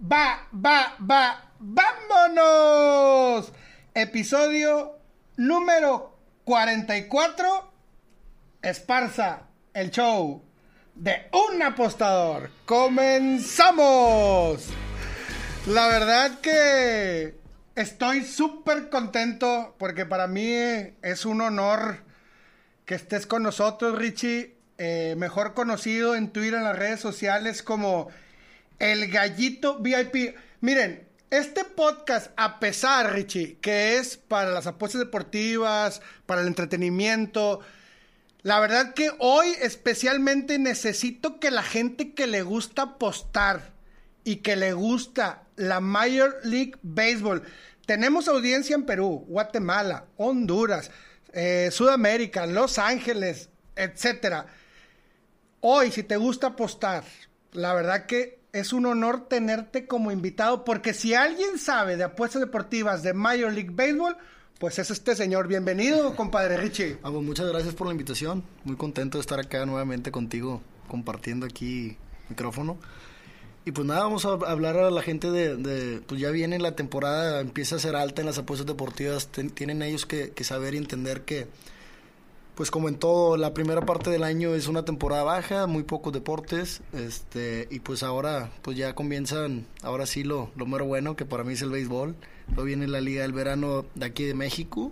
va, va, va, vámonos. Episodio número 44. Esparza, el show de un apostador. Comenzamos. La verdad que estoy súper contento porque para mí es un honor que estés con nosotros, Richie. Eh, mejor conocido en Twitter, en las redes sociales como el Gallito VIP. Miren, este podcast, a pesar, Richie, que es para las apuestas deportivas, para el entretenimiento, la verdad que hoy especialmente necesito que la gente que le gusta apostar y que le gusta la Major League Baseball, tenemos audiencia en Perú, Guatemala, Honduras, eh, Sudamérica, Los Ángeles, etcétera. Hoy, si te gusta apostar, la verdad que es un honor tenerte como invitado, porque si alguien sabe de apuestas deportivas de Major League Baseball, pues es este señor. Bienvenido, compadre Richie. Ah, pues muchas gracias por la invitación. Muy contento de estar acá nuevamente contigo, compartiendo aquí micrófono. Y pues nada, vamos a hablar a la gente de, pues ya viene la temporada, empieza a ser alta en las apuestas deportivas, tienen ellos que, que, saber y entender que, pues como en todo, la primera parte del año es una temporada baja, muy pocos deportes, este, y pues ahora, pues ya comienzan, ahora sí lo, lo mero bueno, que para mí es el béisbol, luego viene la Liga del Verano de aquí de México,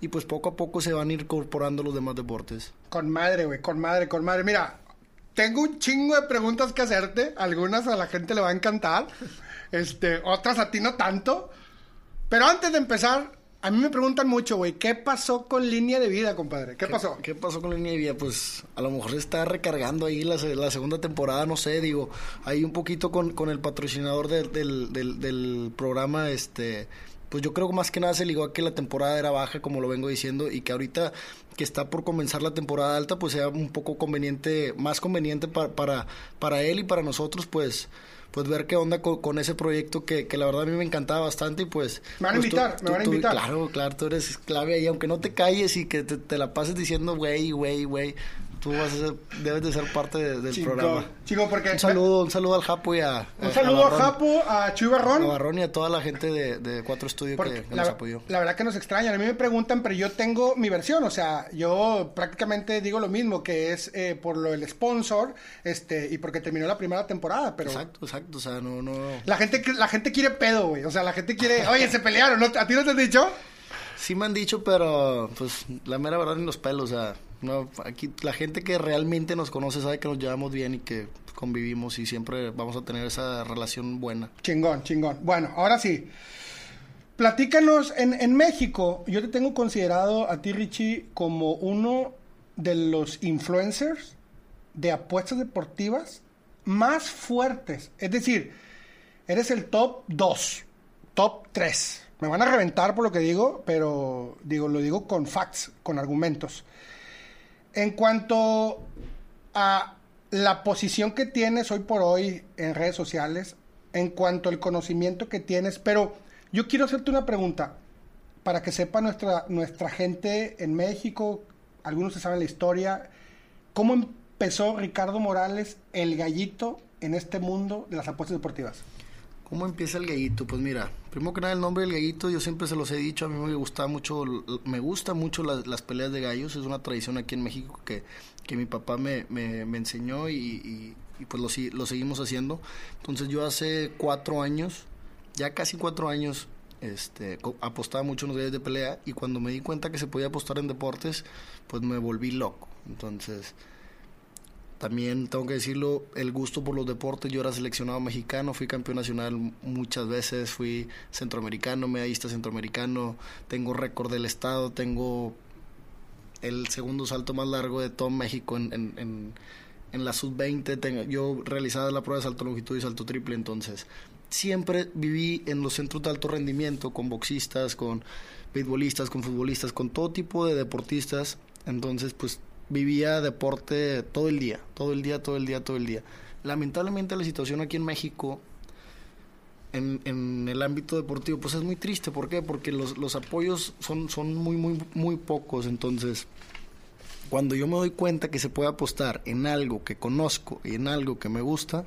y pues poco a poco se van incorporando los demás deportes. Con madre, güey, con madre, con madre. Mira, tengo un chingo de preguntas que hacerte. Algunas a la gente le va a encantar. Este, otras a ti no tanto. Pero antes de empezar, a mí me preguntan mucho, güey, ¿qué pasó con línea de vida, compadre? ¿Qué, pasó? ¿Qué pasó con línea de vida? Pues a lo mejor se está recargando ahí la, la segunda temporada, no sé, digo, ahí un poquito con, con el patrocinador del, del, del programa, este, pues yo creo que más que nada se ligó a que la temporada era baja, como lo vengo diciendo, y que ahorita que está por comenzar la temporada alta, pues sea un poco conveniente, más conveniente para, para, para él y para nosotros, pues pues ver qué onda con, ese proyecto que, que, la verdad a mí me encantaba bastante y pues... Me van a pues, invitar, me van a invitar. claro, claro, tú eres clave ahí, aunque no te calles y que te, te la pases diciendo güey, güey, güey, tú vas a ser, debes de ser parte del Chico, programa. Chico, porque... Un saludo, un saludo al Japo y a... Un saludo a, Japo, a Chuy Barrón. A Barrón y a toda la gente de, de Cuatro Estudios que, que la, nos apoyó. La verdad que nos extrañan. A mí me preguntan, pero yo tengo mi versión. O sea, yo prácticamente digo lo mismo, que es eh, por lo del sponsor este y porque terminó la primera temporada, pero... Exacto, exacto. O sea, no, no... La gente, la gente quiere pedo, güey. O sea, la gente quiere... Oye, se pelearon, ¿no? ¿A ti no te han dicho? Sí me han dicho, pero pues la mera verdad en los pelos, o sea, no, aquí la gente que realmente nos conoce sabe que nos llevamos bien y que convivimos y siempre vamos a tener esa relación buena. Chingón, chingón. Bueno, ahora sí. Platícanos, en, en México, yo te tengo considerado a ti, Richie, como uno de los influencers de apuestas deportivas más fuertes. Es decir, eres el top 2, top 3. Me van a reventar por lo que digo, pero digo, lo digo con facts, con argumentos. En cuanto a la posición que tienes hoy por hoy en redes sociales, en cuanto al conocimiento que tienes, pero yo quiero hacerte una pregunta para que sepa nuestra, nuestra gente en México, algunos se saben la historia, ¿cómo empezó Ricardo Morales, el gallito, en este mundo de las apuestas deportivas? ¿Cómo empieza el gallito? Pues mira, primero que nada el nombre del gallito, yo siempre se los he dicho, a mí me gusta mucho, me gusta mucho las, las peleas de gallos, es una tradición aquí en México que, que mi papá me, me, enseñó y, y, y pues lo, lo, seguimos haciendo. Entonces yo hace cuatro años, ya casi cuatro años, este, apostaba mucho en los gallos de pelea y cuando me di cuenta que se podía apostar en deportes, pues me volví loco. Entonces también tengo que decirlo, el gusto por los deportes. Yo era seleccionado mexicano, fui campeón nacional muchas veces, fui centroamericano, medallista centroamericano, tengo récord del estado, tengo el segundo salto más largo de todo México en, en, en, en la sub-20. Yo realizaba la prueba de salto longitud y salto triple, entonces siempre viví en los centros de alto rendimiento con boxistas, con beisbolistas, con futbolistas, con todo tipo de deportistas. Entonces, pues vivía deporte todo el día, todo el día, todo el día, todo el día. Lamentablemente la situación aquí en México, en, en el ámbito deportivo, pues es muy triste. ¿Por qué? Porque los, los apoyos son, son muy, muy, muy pocos. Entonces, cuando yo me doy cuenta que se puede apostar en algo que conozco y en algo que me gusta,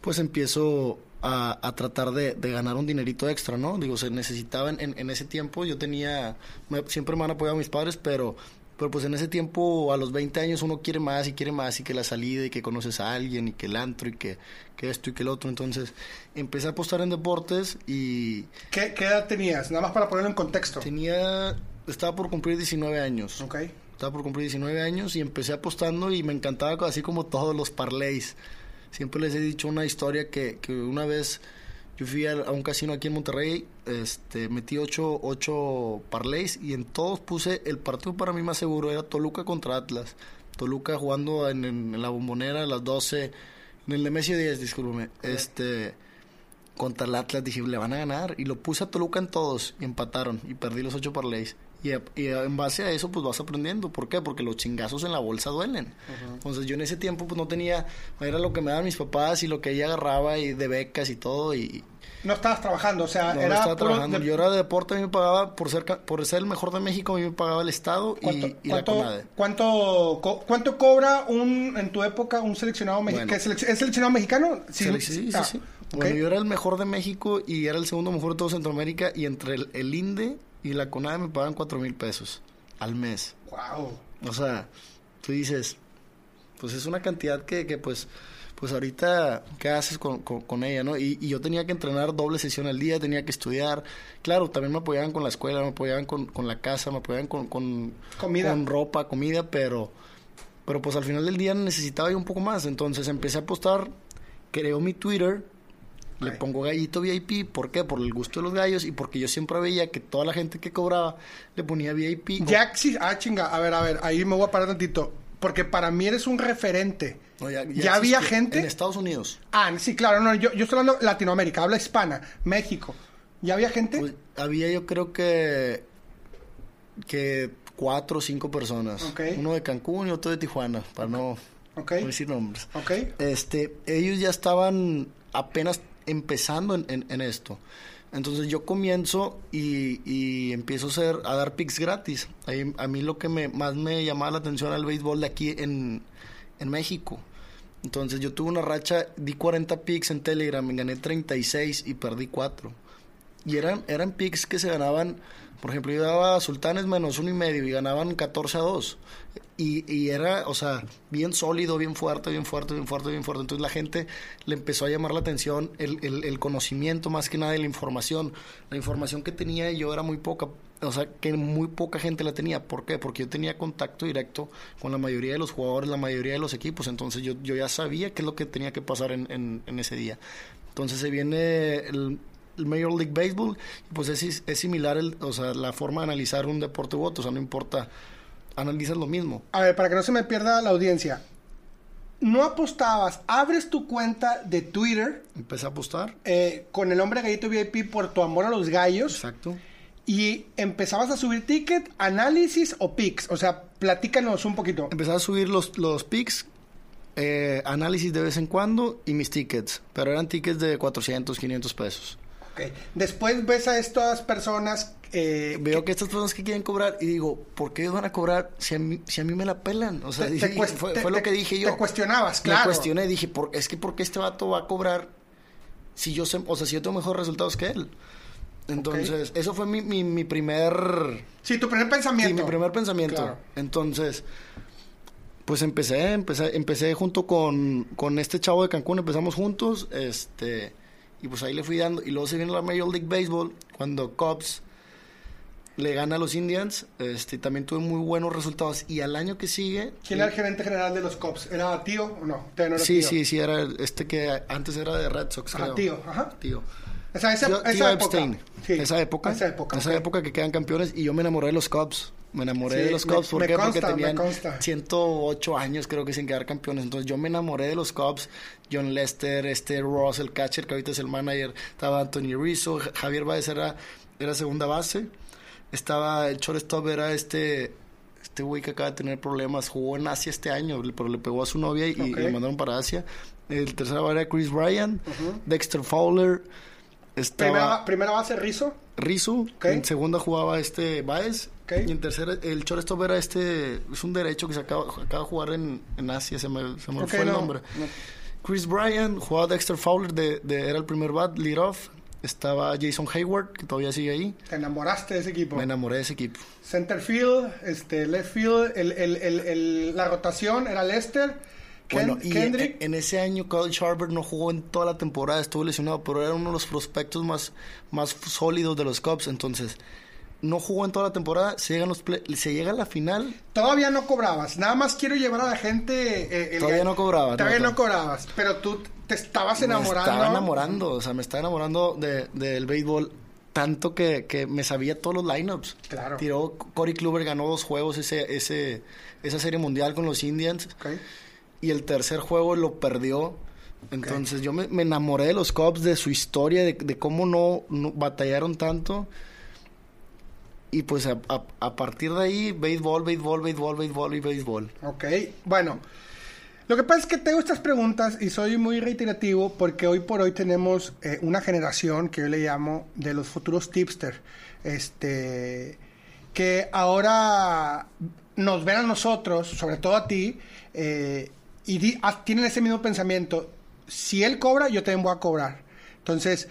pues empiezo a, a tratar de, de, ganar un dinerito extra, ¿no? Digo, se necesitaba en, en ese tiempo, yo tenía, me, siempre me han apoyado mis padres, pero pero pues en ese tiempo, a los 20 años, uno quiere más y quiere más y que la salida y que conoces a alguien y que el antro y que, que esto y que el otro. Entonces empecé a apostar en deportes y... ¿Qué, ¿Qué, edad tenías? Nada más para ponerlo en contexto. Tenía... Estaba por cumplir 19 años. Ok. Estaba por cumplir 19 años y empecé apostando y me encantaba así como todos los parlays. Siempre les he dicho una historia que, que una vez yo fui a, un casino aquí en Monterrey, este, metí ocho, ocho parlays y en todos puse el partido para mí más seguro, era Toluca contra Atlas. Toluca jugando en, la bombonera a las 12, en el de Messi 10, discúlpeme. Este, contra el Atlas dije, le van a ganar. Y lo puse a Toluca en todos y empataron y perdí los ocho parlays. Y, en base a eso, pues vas aprendiendo. ¿Por qué? Porque los chingazos en la bolsa duelen. Entonces yo en ese tiempo, pues no tenía, era lo que me daban mis papás y lo que ella agarraba y de becas y todo. y No estabas trabajando, o sea, no, era... estaba trabajando. Yo era de deporte, a mí me pagaba, por ser, por ser el mejor de México, a mí me pagaba el Estado y, y la CONADE. ¿cuánto, ¿Cuánto cobra un, en tu época un seleccionado mexicano? ¿Es seleccionado mexicano? Sí, sí, sí. Ah, sí. Bueno, yo era el mejor de México y era el segundo mejor de todo Centroamérica y entre el, el INDE y la CONADE me pagan cuatro mil pesos al mes. Wow. O sea, tú dices, pues es una cantidad que, que pues, pues ahorita, ¿qué haces con, con, ella, no? Y, y, yo tenía que entrenar doble sesión al día, tenía que estudiar. Claro, también me apoyaban con la escuela, me apoyaban con, con la casa, me apoyaban con, con, comida. con ropa, comida, pero, pero pues al final del día necesitaba yo un poco más. Entonces empecé a apostar, creo mi Twitter le pongo gallito VIP, ¿por qué? Por el gusto de los gallos y porque yo siempre veía que toda la gente que cobraba le ponía VIP. Ya sí, ah, chinga, a ver, a ver, ahí me voy a parar tantito. Porque para mí eres un referente. ya, había gente. En Estados Unidos. Ah, sí, claro, no, yo, yo estoy hablando Latinoamérica, habla hispana, México. ¿Ya había gente? Pues, había yo creo que. que cuatro o cinco personas. Uno de Cancún y otro de Tijuana, para no, no decir nombres. Este, ellos ya estaban apenas empezando en, esto. Entonces yo comienzo y, empiezo a, a dar picks gratis. a mí lo que me, más me llamaba la atención al béisbol de aquí en, en México. Entonces yo tuve una racha, di 40 picks en Telegram, me gané 36 y perdí 4. Y eran, eran picks que se ganaban, por ejemplo, yo daba sultanes menos uno y medio y ganaban 14 a 2. Y, y, era, o sea, bien sólido, bien fuerte, bien fuerte, bien fuerte, bien fuerte. Entonces la gente le empezó a llamar la atención el, el, conocimiento más que nada de la información. La información que tenía yo era muy poca, o sea, que muy poca gente la tenía. ¿Por qué? Porque yo tenía contacto directo con la mayoría de los jugadores, la mayoría de los equipos. Entonces yo, yo ya sabía qué es lo que tenía que pasar en, en, en ese día. Entonces se viene el, el Major League Baseball, pues es, es similar, el, o sea, la forma de analizar un deporte u otro. O sea, no importa analizas lo mismo. A ver, para que no se me pierda la audiencia. No apostabas, abres tu cuenta de Twitter. Empecé a apostar. Eh, con el nombre Gallito VIP por tu amor a los gallos. Exacto. Y empezabas a subir ticket, análisis o picks. O sea, platícanos un poquito. Empezaba a subir los, los picks, eh, análisis de vez en cuando y mis tickets. Pero eran tickets de 400, 500 pesos. Ok. Después ves a estas personas eh, Veo que, estas personas que quieren cobrar y digo, ¿por qué van a cobrar si a mí, si a mí me la pelan? O sea, fue, lo que dije yo. Te cuestionabas, claro. Me cuestioné y dije, ¿por, es que ¿por qué este vato va a cobrar si yo, sé, o sea, si yo tengo mejores resultados que él? Entonces, eso fue mi, mi, primer... Sí, tu primer pensamiento. Sí, mi primer pensamiento. Entonces, pues empecé, empecé, empecé junto con, con este chavo de Cancún, empezamos juntos, este, y pues ahí le fui dando, y luego se viene la Major League Baseball, cuando Cubs le gana a los Indians, este, también tuve muy buenos resultados. Y al año que sigue... ¿Quién era el gerente general de los Cubs? ¿Era tío o no? sí, sí, sí, era este que antes era de Red Sox, ajá, tío, ajá. Tío. esa, esa, época. Sí. esa época. Esa época. Esa época que quedan campeones y yo me enamoré de los Cubs. Me enamoré de los Cubs. ¿Por qué? Porque tenían 108 años creo que sin quedar campeones. Entonces yo me enamoré de los Cubs. John Lester, este Ross, el catcher que ahorita es el manager. Estaba Anthony Rizzo. Javier Baez era, era segunda base estaba el shortstop era este este güey que acaba de tener problemas jugó en Asia este año pero le pegó a su novia y, lo mandaron para Asia el tercero era Chris Ryan Dexter Fowler estaba primera, base Rizzo Rizzo en segunda jugaba este Baez y en tercera el shortstop era este es un derecho que se acaba, acaba de jugar en, en Asia se me, se me fue el nombre Chris Bryan, jugaba Dexter Fowler, de, de- era el primer bat, lead off. Estaba Jason Hayward, que todavía sigue ahí. Te enamoraste de ese equipo. Me enamoré de ese equipo. Center field, este, left field, el, el, el, la rotación era Lester, Ken- Bueno, y Kendrick. en, en ese año Kyle Sharper no jugó en toda la temporada, estuvo lesionado, pero era uno de los prospectos más, más sólidos de los Cubs, entonces no jugó en toda la temporada, se llega, a los play- se llega a la final, Todavía no cobrabas. Nada más quiero llevar a la gente. eh, el Todavía no cobraba, Todavía no, no, cobrabas. Pero tú te estabas enamorando. me estaba enamorando, o sea, me estaba enamorando de- del béisbol tanto que, que me sabía todos los lineups. Claro. Tiró, Corey Kluber ganó dos juegos ese, ese, esa serie mundial con los Indians. Y el tercer juego lo perdió. Entonces yo me, me enamoré de los Cubs, de su historia, de, de cómo no, no batallaron tanto. Y pues a, partir de ahí, béisbol, béisbol, béisbol, béisbol y béisbol. Ok, bueno. Lo que pasa es que tengo estas preguntas y soy muy reiterativo porque hoy por hoy tenemos eh, una generación que yo le llamo de los futuros tipster. Este, que ahora nos ven a nosotros, sobre todo a ti, eh, y di- ah, tienen ese mismo pensamiento. Si él cobra, yo también voy a cobrar. Entonces,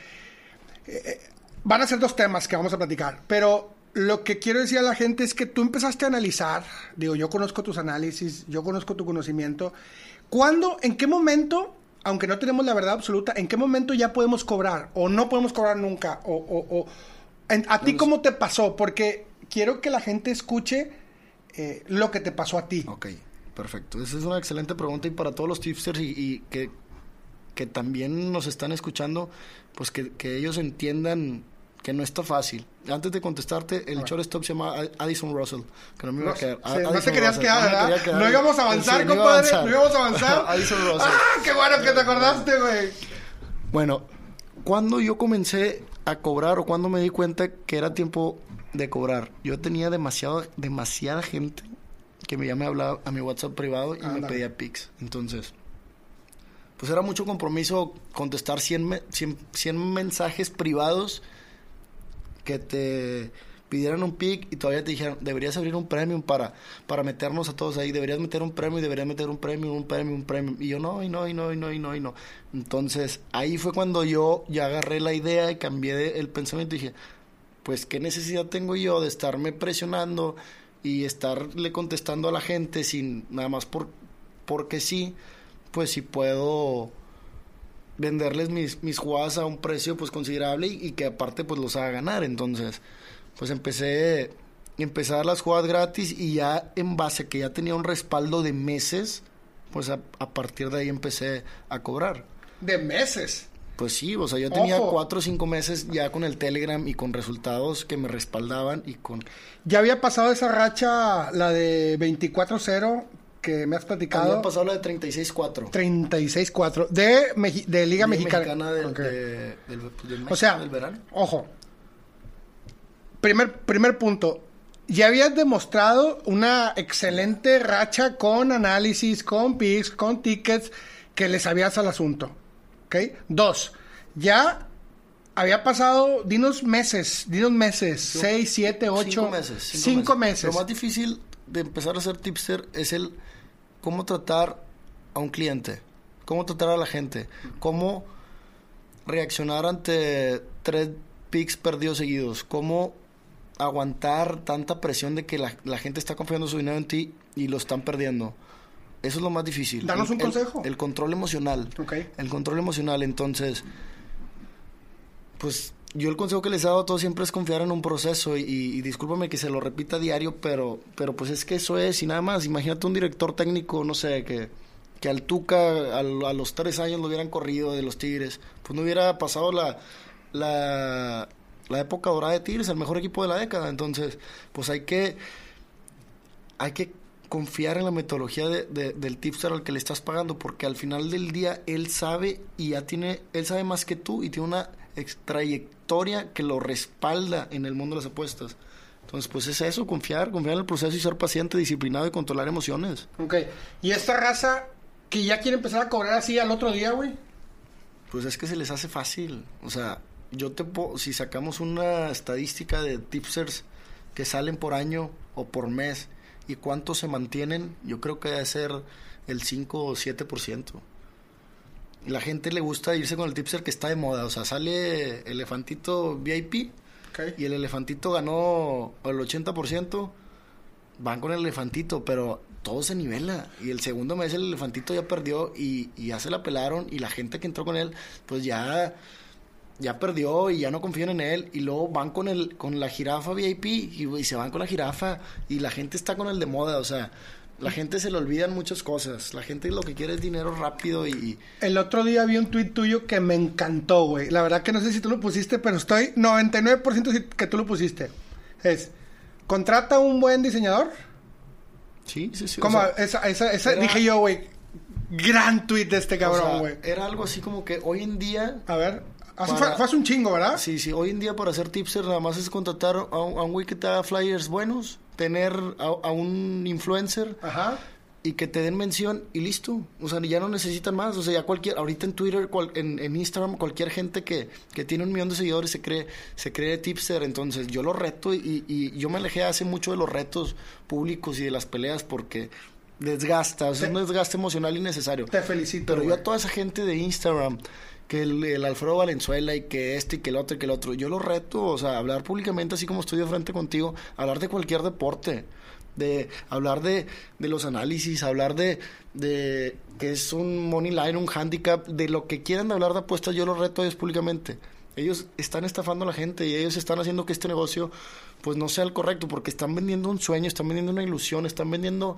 van a ser dos temas que vamos a platicar, pero lo que quiero decir a la gente es que tú empezaste a analizar, digo, yo conozco tus análisis, yo conozco tu conocimiento. ¿Cuándo, en qué momento, aunque no tenemos la verdad absoluta, en qué momento ya podemos cobrar o no podemos cobrar nunca? O, o- o- en- ¿A ti cómo te pasó? Porque quiero que la gente escuche eh, lo que te pasó a ti. Ok, perfecto. Esa es una excelente pregunta y para todos los tipsters y, y que, que también nos están escuchando, pues que, que ellos entiendan que no está fácil. Antes de contestarte, el shortstop se llama Addison Russell, que no me iba a quedar. sí, no te querías quedar, no me ¿verdad? quedar. No íbamos a avanzar, Sí, compadre, no íbamos a avanzar. Addison Russell. ¡Ah, qué bueno que te acordaste, güey! Bueno, cuando yo comencé a cobrar o cuando me di cuenta que era tiempo de cobrar, yo tenía demasiado, demasiada gente que me ya me hablaba a mi WhatsApp privado y me pedía pics. Entonces, pues era mucho compromiso contestar 100, me- 100, 100 mensajes privados que te pidieran un pic y todavía te dijeron, deberías abrir un premium para, para meternos a todos ahí, deberías meter un premio, deberías meter un premio, un premio, un premio. Y yo no, y no, y no, y no, y no, y no. Entonces ahí fue cuando yo ya agarré la idea y cambié de- el pensamiento y dije, pues qué necesidad tengo yo de estarme presionando y estarle contestando a la gente sin nada más por porque sí, pues si puedo venderles mis, mis jugadas a un precio pues considerable y, y que aparte pues los haga ganar. Entonces, pues empecé, empecé a dar las jugadas gratis y ya en base a que ya tenía un respaldo de meses, pues a, a partir de ahí empecé a cobrar. De meses. Pues sí, o sea, yo tenía Ojo. cuatro o cinco meses ya con el Telegram y con resultados que me respaldaban y con... Ya había pasado esa racha, la de 24-0, que me has platicado. Había pasado la de 36-4. 36-4 de, Meji- de Liga, Mexicana. del, Ok. de- del- del O sea, del verano. ojo. Primer, primer punto. Ya habías demostrado una excelente racha con análisis, con picks, con tickets, que le sabías al asunto. ¿Ok? Dos. Ya había pasado, dinos meses, dinos meses, seis, siete, ocho. Cinco meses. Cinco, meses. Lo más difícil de empezar a ser tipster es el cómo tratar a un cliente, cómo tratar a la gente, cómo reaccionar ante tres picks perdidos seguidos, cómo aguantar tanta presión de que la, la gente está confiando su dinero en ti y lo están perdiendo. Eso es lo más difícil. Danos El- un el- consejo. El, control emocional. Ok. El control emocional, entonces, pues yo el consejo que les he dado a todos siempre es confiar en un proceso y, y discúlpame que se lo repita a diario, pero, pero pues es que eso es y nada más. Imagínate un director técnico, no sé, que, que al Tuca a los tres años lo hubieran corrido de los Tigres, pues no hubiera pasado la, la, la época dorada de Tigres, el mejor equipo de la década. Entonces, pues hay que, hay que confiar en la metodología de- de- del tipster al que le estás pagando, porque al final del día él sabe y ya tiene, él sabe más que tú y tiene una trayectoria que lo respalda en el mundo de las apuestas. Entonces, pues es eso, confiar, confiar en el proceso y ser paciente, disciplinado y controlar emociones. Ok. Y esta raza que ya quiere empezar a cobrar así al otro día, güey. Pues es que se les hace fácil. O sea, yo te puedo, si sacamos una estadística de tipsters que salen por año o por mes y cuántos se mantienen, yo creo que debe ser el 5 o 7%. La gente le gusta irse con el tipster que está de moda. O sea, sale elefantito VIP y el elefantito ganó el 80%. Van con el elefantito, pero todo se nivela. Y el segundo mes el elefantito ya perdió y, y ya se la pelaron. Y la gente que entró con él, pues ya ya perdió y ya no confían en él y luego van con el con la jirafa VIP y, y, se van con la jirafa y la gente está con el de moda, o sea, la gente se le olvidan muchas cosas. La gente lo que quiere es dinero rápido y... El otro día vi un tuit tuyo que me encantó, güey. La verdad que no sé si tú lo pusiste, pero estoy 99% que tú lo pusiste. Es, contrata un buen diseñador. Sí, sí, sí. Como esa, esa, esa dije yo, güey, gran tweet de este cabrón, güey. era algo así como que hoy en día... A ver, hace, fue, hace un chingo, ¿verdad? Sí, sí, hoy en día para hacer tipster nada más es contratar a, a un güey que te haga flyers buenos tener a, un influencer y que te den mención y listo. O sea, ya no necesitan más. O sea, ya cualquier, ahorita en Twitter, en, Instagram, cualquier gente que, que, tiene un millón de seguidores se cree, se cree tipster. Entonces yo lo reto y, y, yo me alejé hace mucho de los retos públicos y de las peleas porque desgasta, o sea, es un desgaste emocional innecesario. Te felicito. Pero yo a toda esa gente de Instagram que el, Alfredo Valenzuela y que este y que el otro y que el otro. Yo lo reto, o sea, hablar públicamente así como estoy de frente contigo, hablar de cualquier deporte, de hablar de, de los análisis, hablar de, de que es un money line, un handicap, de lo que quieran hablar de apuestas, yo lo reto a ellos públicamente. Ellos están estafando a la gente y ellos están haciendo que este negocio pues no sea el correcto porque están vendiendo un sueño, están vendiendo una ilusión, están vendiendo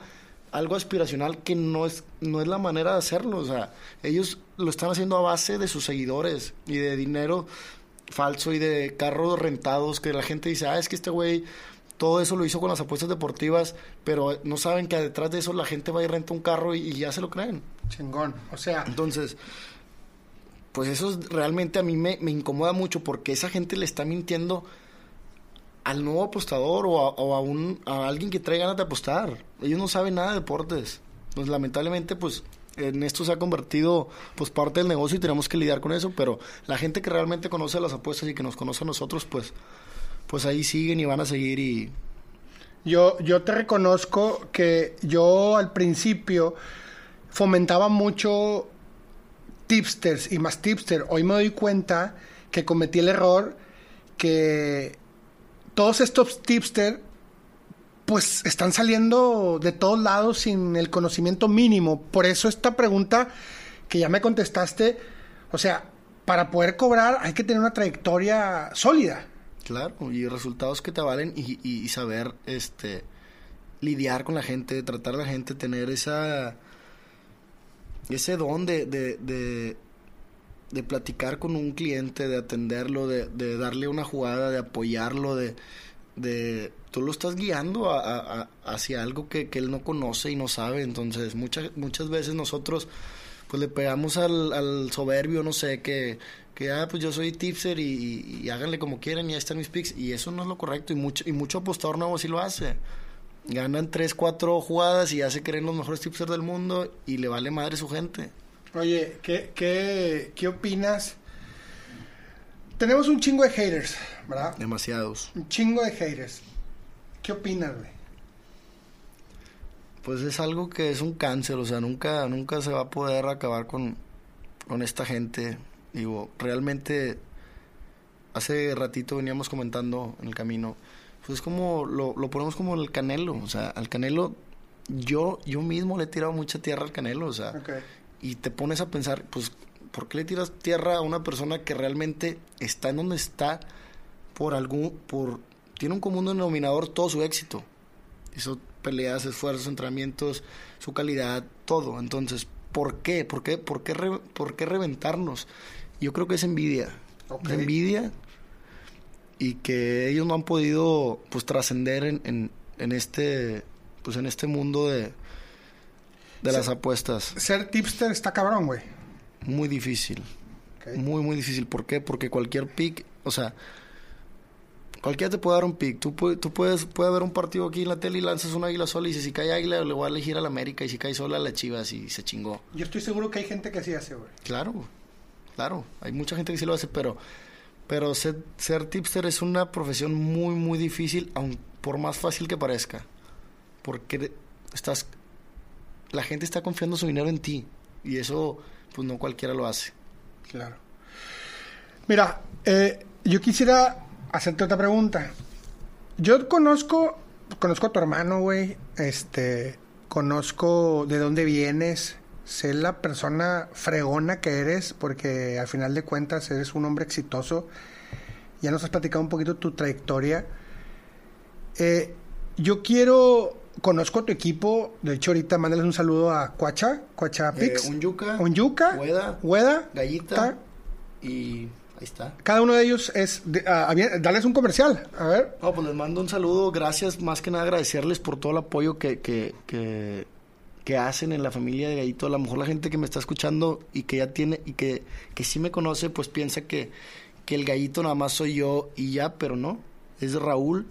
algo aspiracional que no es, no es la manera de hacerlo. O sea, ellos lo están haciendo a base de sus seguidores y de dinero falso y de carros rentados que la gente dice, ah, es que este güey todo eso lo hizo con las apuestas deportivas, pero no saben que detrás de eso la gente va y renta un carro y, ya se lo creen. Chingón, o sea... Entonces, pues eso realmente a mí me, me incomoda mucho porque esa gente le está mintiendo al nuevo apostador o a, alguien que trae ganas de apostar. Ellos no saben nada de deportes. Pues lamentablemente, pues en esto se ha convertido pues parte del negocio y tenemos que lidiar con eso, pero la gente que realmente conoce las apuestas y que nos conoce a nosotros, pues pues ahí siguen y van a seguir y yo yo te reconozco que yo al principio fomentaba mucho tipsters y más tipster. Hoy me doy cuenta que cometí el error que todos estos tipster pues están saliendo de todos lados sin el conocimiento mínimo. Por eso esta pregunta que ya me contestaste, o sea, para poder cobrar hay que tener una trayectoria sólida. Claro, y resultados que te valen y, saber este lidiar con la gente, tratar a la gente, tener esa ese don de, de, de platicar con un cliente, de atenderlo, de, de darle una jugada, de apoyarlo, de, de tú lo estás guiando a, hacia algo que, él no conoce y no sabe. Entonces, muchas, muchas veces nosotros pues le pegamos al, al soberbio, no sé, que, que ah, pues yo soy tipster y, háganle como quieran y ahí están mis picks. Y eso no es lo correcto y mucho, y mucho apostador nuevo sí lo hace. Ganan tres, cuatro jugadas y ya se creen los mejores tipsters del mundo y le vale madre su gente. Oye, ¿qué, qué, qué opinas? Tenemos un chingo de haters, ¿verdad? Demasiados. Un chingo de haters. ¿Qué opinas, güey? Pues es algo que es un cáncer, o sea, nunca, nunca se va a poder acabar con, con esta gente. Digo, realmente, hace ratito veníamos comentando en el camino, pues como, lo, lo ponemos como el canelo, o sea, al canelo, yo, yo mismo le he tirado mucha tierra al canelo, o sea, y te pones a pensar, pues, ¿por qué le tiras tierra a una persona que realmente está en donde está por algún, por, tiene un común denominador todo su éxito? Hizo peleas, esfuerzos, entrenamientos, su calidad, todo. Entonces, ¿por qué? ¿Por qué, por qué, por qué reventarnos? Yo creo que es envidia. Envidia y que ellos no han podido pues trascender en, en, en, este pues en este mundo de de las apuestas. Ser tipster está cabrón, güey. Muy difícil. Muy, muy difícil. ¿Por qué? Porque cualquier pick, o sea, cualquiera te puede dar un pick. Tú, tú puedes, puede haber un partido aquí en la tele y lanzas un águila sola y dices, si cae águila le voy a elegir a la América y si cae sola a la Chivas y se chingó. Yo estoy seguro que hay gente que sí hace, güey. Claro, claro. Hay mucha gente que sí lo hace, pero, pero ser, ser tipster es una profesión muy, muy difícil, aun por más fácil que parezca. Porque estás la gente está confiando su dinero en ti. Y eso, pues no cualquiera lo hace. Claro. Mira, eh, yo quisiera hacerte otra pregunta. Yo conozco, conozco a tu hermano, güey. Este, conozco de dónde vienes. Sé la persona fregona que eres, porque al final de cuentas eres un hombre exitoso. Ya nos has platicado un poquito tu trayectoria. Eh, yo quiero, conozco tu equipo. De hecho, ahorita mándales un saludo a Cuacha, Cuacha Pix. Eh, Unyuka, Unyuka, Hueda, Hueda, Gallita Ta- y ahí está. Cada uno de ellos es. de- ah, dales un comercial. A ver. No, pues les mando un saludo, gracias, más que nada agradecerles por todo el apoyo que, que, que, que hacen en la familia de Gallito. A lo mejor la gente que me está escuchando y que ya tiene, y que, que sí me conoce, pues piensa que, que el Gallito nada más soy yo y ya, pero no, es Raúl.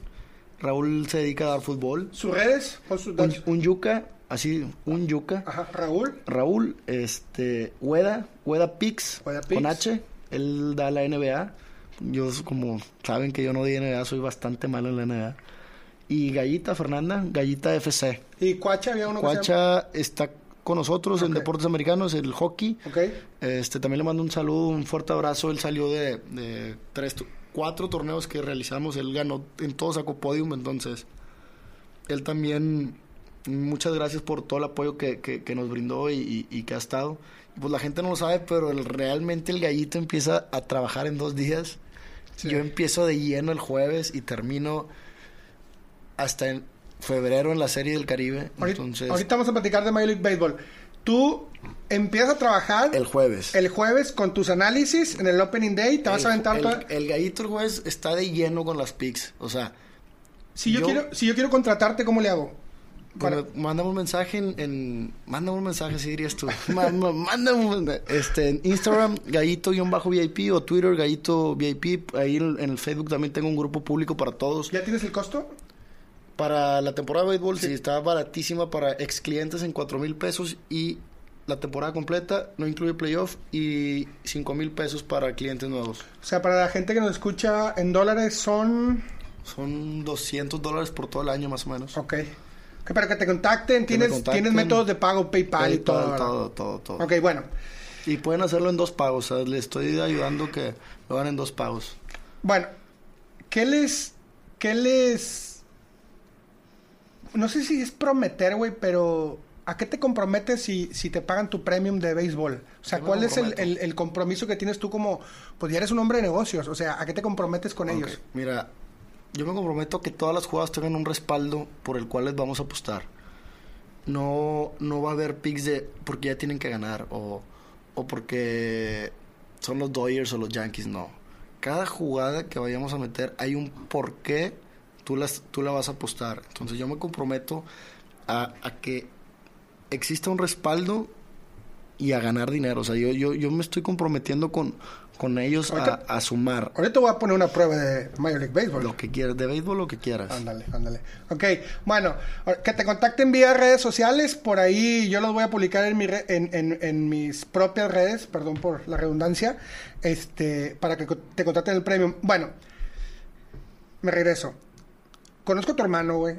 Raúl se dedica a dar fútbol. Sus redes. sus Un, yuca, así, un yuca. Ajá, Raúl. Raúl, este, Hueda, Hueda Pix, con H, él da la NBA. Yo, como saben que yo no di NBA, soy bastante malo en la NBA. Y Gallita Fernanda, Gallita FC. Y Cuacha había uno que se Cuacha está con nosotros en. Deportes Americanos, el hockey. llama- Ok. Este, también le mando un saludo, un fuerte abrazo. Él salió de, de tres, cuatro torneos que realizamos. Él ganó en todos, sacó podium. Entonces, él también, muchas gracias por todo el apoyo que, que- que nos brindó y, y- y que ha estado. Pues la gente no lo sabe, pero el- realmente el gallito empieza a trabajar en dos días. Sí. Yo empiezo de lleno el jueves y termino hasta en febrero en la Serie del Caribe. Ahorita, Entonces, ahorita vamos a platicar de Major League Baseball. Tú empiezas a trabajar el jueves. el jueves con tus análisis en el Opening Day. Te vas a aventar el, toda- el gallito el jueves está de lleno con las picks. O sea, Si yo, yo- quiero, si yo quiero contratarte, ¿cómo le hago? Para- Bueno, mándame un mensaje en, en- mándame un mensaje, así dirías tú. Mándame un este, en Instagram, gallito-vip o Twitter, gallito VIP. Ahí en, en el Facebook también tengo un grupo público para todos. ¿Ya tienes el costo? Para la temporada de béisbol, sí, está baratísima para ex clientes en 4 mil pesos y la temporada completa no incluye playoff y 5 mil pesos para clientes nuevos. O sea, para la gente que nos escucha en dólares son... Son 200 dólares por todo el año más o menos. Ok. Ok, para que te contacten, Que tienes, contacten. tienes métodos de pago, PayPal, y todo. todo, todo, todo. Ok, bueno. Y pueden hacerlo en dos pagos. o sea, le estoy ayudando que lo hagan en dos pagos. Bueno, ¿qué les... ¿Qué les... No sé si es prometer, güey, pero... ¿A qué te comprometes si, si te pagan tu premium de béisbol? O sea, ¿Qué me ¿cuál es el, el- el compromiso que tienes tú como... Pues ya eres un hombre de negocios. O sea, ¿a qué te comprometes con ellos? Mira, yo me comprometo a que todas las jugadas tengan un respaldo por el cual les vamos a apostar. No, no va a haber picks de porque ya tienen que ganar o, o porque son los Dodgers o los Yankees, no. Cada jugada que vayamos a meter hay un por qué tú, las, tú la vas a apostar. Entonces yo me comprometo a, a que exista un respaldo y a ganar dinero. O sea, yo, yo, yo me estoy comprometiendo con, con ellos a, Ahorita- a sumar. Ahorita voy a poner una prueba de Major League Baseball. Lo que quieras, de béisbol lo que quieras. Ándale, ándale. Ok, bueno, que te contacten vía redes sociales, por ahí yo los voy a publicar en, mi re- en, en- en mis propias redes, perdón por la redundancia, este, para que te contacten el premium. Bueno, me regreso. Conozco a tu hermano, güey.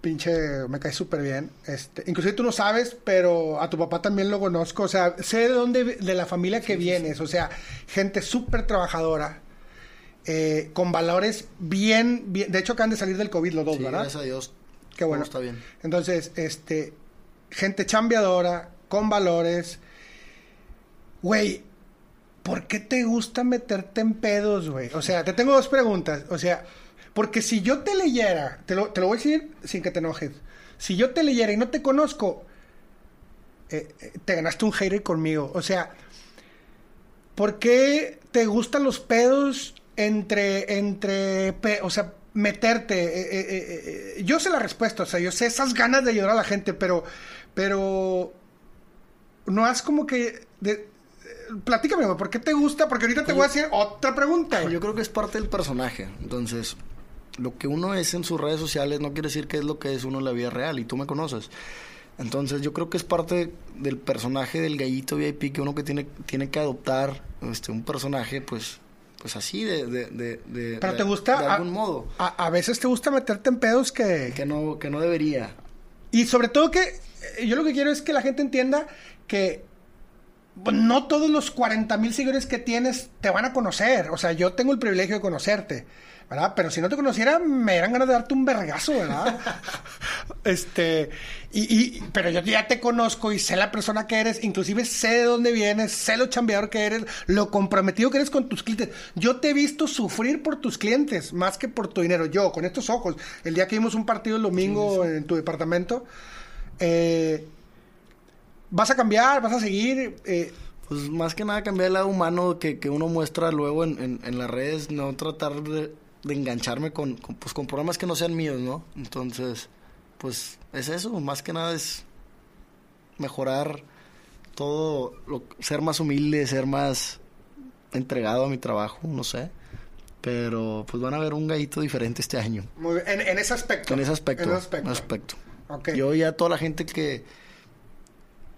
Pinche, me cae súper bien. Este, inclusive tú no sabes, pero a tu papá también lo conozco. O sea, sé de dónde, de la familia que vienes. O sea, gente súper trabajadora. eh, con valores bien, bien. De hecho, acaban de salir del COVID los dos, Sí, ¿verdad? gracias a Dios. Qué bueno. Está bien. Entonces, este, gente chambeadora, con valores. Güey, ¿por qué te gusta meterte en pedos, güey? O sea, te tengo dos preguntas. O sea, porque si yo te leyera, te lo, te lo voy a decir sin que te enojes. Si yo te leyera y no te conozco, eh, eh, te ganaste un hater conmigo. O sea, ¿por qué te gustan los pedos entre, entre, pe- o sea, meterte? Eh, yo sé la respuesta, o sea, yo sé esas ganas de ayudar a la gente, pero, pero, no has como que, de- platícame, ¿por qué te gusta? Porque ahorita te voy a hacer otra pregunta. Yo creo que es parte del personaje. Entonces, lo que uno es en sus redes sociales no quiere decir que es lo que es uno en la vida real. Y tú me conoces. Entonces, yo creo que es parte del personaje del gallito VIP que uno que tiene, tiene que adoptar este, un personaje, pues, pues así, de, de, de, de- Pero te gusta, De a- algún modo. A, a veces te gusta meterte en pedos que... Que no, que no debería. Y sobre todo que yo lo que quiero es que la gente entienda que pues, no todos los 40 mil seguidores que tienes te van a conocer. O sea, yo tengo el privilegio de conocerte. ¿Verdad? Pero si no te conociera, me eran ganas de darte un vergazo, ¿verdad? este, y, pero yo ya te conozco y sé la persona que eres, inclusive sé de dónde vienes, sé lo chambeador que eres, lo comprometido que eres con tus clientes. Yo te he visto sufrir por tus clientes, más que por tu dinero. Yo, con estos ojos, el día que vimos un partido el domingo en tu departamento, eh, vas a cambiar, vas a seguir. Eh, pues más que nada cambiar el lado humano que, uno muestra luego en, en las redes, no tratar de de engancharme con, pues, con programas que no sean míos, ¿no? Entonces, pues es eso, más que nada es mejorar todo, lo, ser más humilde, ser más entregado a mi trabajo, no sé. Pero pues van a ver un gallito diferente este año. Muy bien. En, ese aspecto. En ese aspecto. En ese aspecto. aspecto. Yo ya toda la gente que,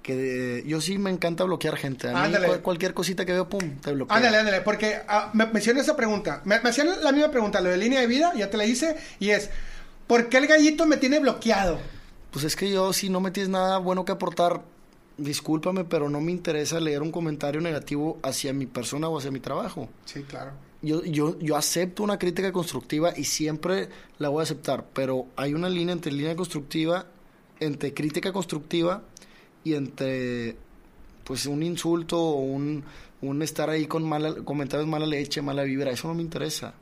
que yo sí me encanta bloquear gente. A mí cualquier cosita que veo, pum, te bloqueo. Ándale, ándale, porque ah, me mencioné esa pregunta. Me, me hacían la misma pregunta, lo de línea de vida, ya te la hice, y es, ¿por qué el gallito me tiene bloqueado? Pues es que yo, si no me tienes nada bueno que aportar, discúlpame, pero no me interesa leer un comentario negativo hacia mi persona o hacia mi trabajo. Sí, claro. Yo, yo, yo acepto una crítica constructiva y siempre la voy a aceptar, pero hay una línea entre línea constructiva, entre crítica constructiva y entre pues un insulto o un, un estar ahí con mala, comentarios mala leche, mala vibra, eso no me interesa.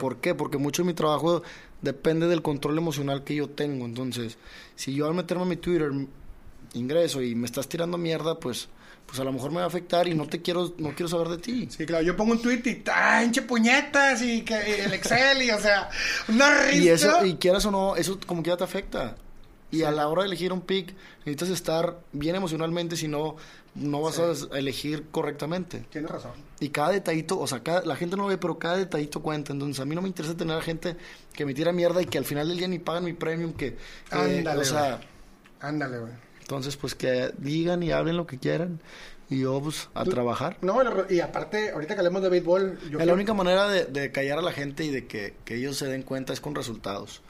¿Por qué? Porque mucho de mi trabajo depende del control emocional que yo tengo. Entonces, si yo al meterme a mi Twitter ingreso y me estás tirando mierda, pues pues a lo mejor me va a afectar y no te quiero no quiero saber de ti. Sí, claro, yo pongo un tweet y ¡ay, puñetas! Y, que, el Excel y, o sea, una risa. Y eso, y quieras o no, eso como que ya te afecta. Y a la hora de elegir un pick, necesitas estar bien emocionalmente, si no, no vas a elegir correctamente. Tienes razón. Y cada detallito, o sea, la gente no lo ve, pero cada detallito cuenta. Entonces, a mí no me interesa tener a gente que me tira mierda y que al final del día ni pagan mi premium, que... Ándale, o sea... Ándale, güey. Entonces, pues que digan y hablen lo que quieran. Y yo, pues, a trabajar. No, y aparte, ahorita que hablemos de béisbol... la única manera de, de, callar a la gente y de que, que ellos se den cuenta es con resultados.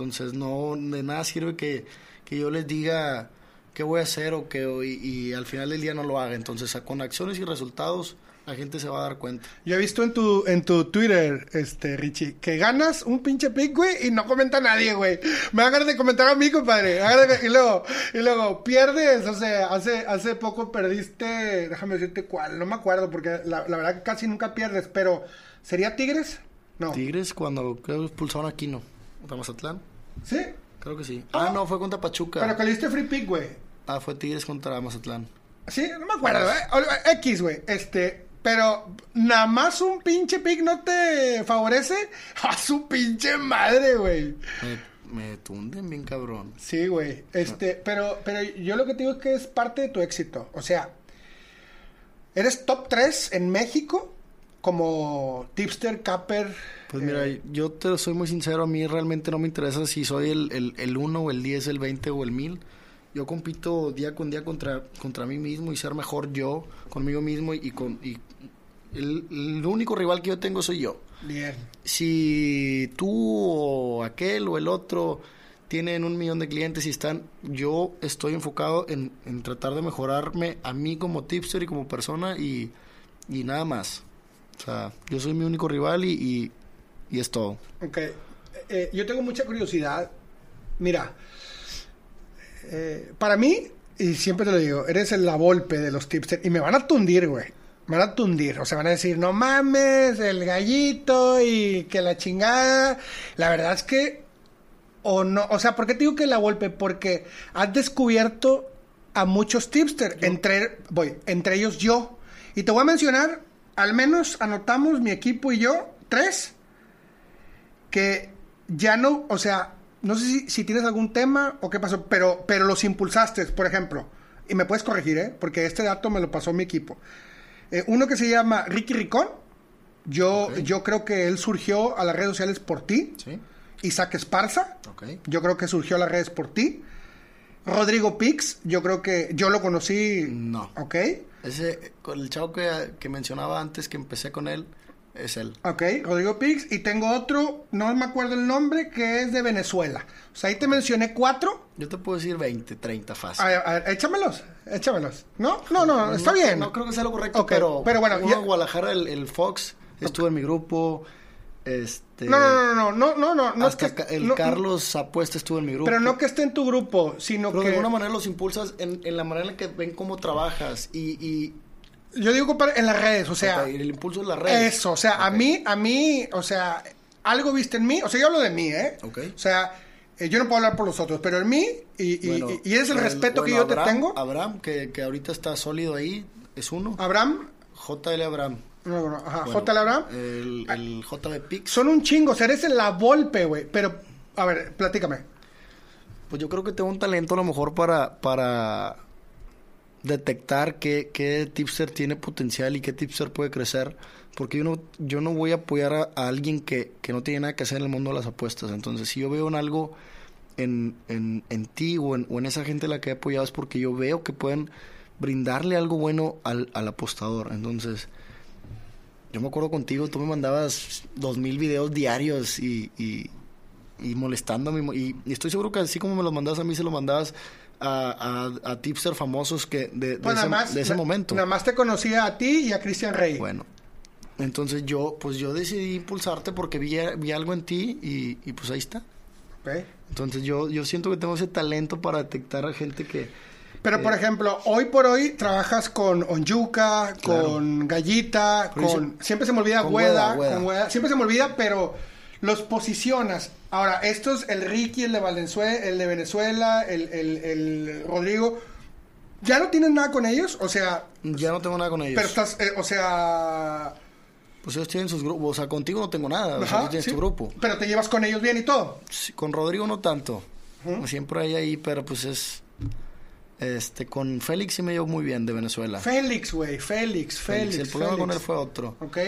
Entonces, no, de nada sirve que, yo les diga qué voy a hacer o que y, al final del día no lo haga. Entonces, con acciones y resultados, la gente se va a dar cuenta. Yo he visto en tu, en tu Twitter, este, Richie, que ganas un pinche pick, güey, y no comenta nadie, güey. Me da ganas de comentar a mí, compadre. Y luego, y luego, pierdes, o sea, hace, hace poco perdiste, déjame decirte cuál, no me acuerdo, porque la, la verdad que casi nunca pierdes, pero, ¿sería Tigres? No. Tigres cuando creo expulsaron a Quino, de Mazatlán. ¿Sí? Creo que sí. Ah, no, fue contra Pachuca. Pero que le diste free pick, güey. Ah, fue Tigres contra Mazatlán. Sí, no me acuerdo, ¿eh? X, güey. Este, pero nada más un pinche pick no te favorece. A su pinche madre, güey. Me, tunden bien cabrón. Sí, güey. Este, pero, pero yo lo que te digo es que es parte de tu éxito. O sea, eres top 3 en México como tipster, capper. Pues mira, eh, yo te soy muy sincero, a mí realmente no me interesa si soy el, el, 1 o el 10, el 20 o el 1000. Yo compito día con día contra, contra mí mismo y ser mejor yo, conmigo mismo y, con... Y el, único rival que yo tengo soy yo. Bien. Si tú o aquel o el otro tienen un millón de clientes y están, yo estoy enfocado en, en tratar de mejorarme a mí como tipster y como persona y, y nada más. O sea, yo soy mi único rival y, y, es todo. Ok. Eh, yo tengo mucha curiosidad. Mira, eh, para mí, y siempre te lo digo, eres el la golpe de los tipsters y me van a tundir, güey. Me van a tundir, o sea, van a decir, no mames, el gallito y que la chingada. La verdad es que, o no, o sea, ¿por qué te digo que la golpe? Porque has descubierto a muchos tipsters, entre, voy, entre ellos yo. Y te voy a mencionar al menos anotamos mi equipo y yo, tres, que ya no, o sea, no sé si, tienes algún tema o qué pasó, pero, pero los impulsaste, por ejemplo, y me puedes corregir, ¿eh? porque este dato me lo pasó mi equipo. Eh, uno que se llama Ricky Ricón, yo, yo creo que él surgió a las redes sociales por ti. Sí. Isaac Esparza, yo creo que surgió a las redes por ti. Rodrigo Pix, yo creo que yo lo conocí. No. Ok. Ese, el chavo que, mencionaba antes, que empecé con él, es él. Ok, Rodrigo Pix. Y tengo otro, no me acuerdo el nombre, que es de Venezuela. O sea, ahí te mencioné cuatro. Yo te puedo decir 20, 30 fácil. A ver, a ver, échamelos, échamelos. ¿No? No, no, está bien. No creo que sea lo correcto, Ok, pero, pero bueno, uno ya- en Guadalajara, el, el Fox, estuvo en mi grupo. Este, No, no, no, no, no, no, no, no es hasta que- el no- Carlos Apuesta estuvo en mi grupo. Pero no que esté en tu grupo, sino Pero que... de alguna manera los impulsas en, en la manera en la que ven cómo trabajas y, y Yo digo compadre, en las redes, o sea... ok, el impulso de las redes. Eso, o sea, a Ok. mí, a mí, o sea, algo viste en mí, o sea, yo hablo de mí, ¿eh? Ok. O sea, eh, yo no puedo hablar por los otros, pero en mí, y, y, Bueno, y- es el, respeto que bueno, yo Abraham- te tengo. Abraham, que, que ahorita está sólido ahí, es uno. Abraham, JL Abraham. No, ajá, Bueno, J. Abraham, El, el JB Pix. son un chingo, o sea, eres la Volpe, güey, pero, a ver, platícame. Pues yo creo que tengo un talento a lo mejor para, para detectar qué, qué tipster tiene potencial y qué tipster puede crecer. Porque yo no, yo no voy a apoyar a, a alguien que, que no tiene nada que hacer en el mundo de las apuestas. Entonces, si yo veo en algo en, en, en ti o en, o en esa gente a la que he apoyado es porque yo veo que pueden brindarle algo bueno al, al apostador. Entonces, yo me acuerdo contigo, tú me mandabas dos mil videos diarios y, y, y molestándome. Y, y estoy seguro que así como me los mandabas a mí, se los mandabas a, a, a tipster famosos que de, de ese, más, de ese na- momento. Nada más te conocía a ti y a Cristian Rey. Bueno, entonces yo, pues yo decidí impulsarte porque vi, vi algo en ti y, y pues ahí está. Ok. Entonces yo, yo siento que tengo ese talento para detectar a gente que... Pero, por ejemplo, hoy por hoy trabajas con Onyuka, Claro. con Gallita, con... Siempre se me olvida con con Güeda. Siempre se me olvida, pero los posicionas. Ahora, estos, el Ricky, el de Valenzuela, el de Venezuela, el, el, el Rodrigo, ¿ya no tienes nada con ellos? O sea, Ya no tengo nada con ellos. pero estás, eh, o sea... Pues ellos tienen sus grupos. O sea, contigo no tengo nada. O sea, ajá, tú tienes sí. tu grupo. Pero te llevas con ellos bien y todo. Sí, con Rodrigo no tanto. Siempre hay ahí, pero pues es... Este, con Félix sí me llevo muy bien de Venezuela. Félix, güey, Félix, Félix. El problema Félix. con él fue otro. Ok.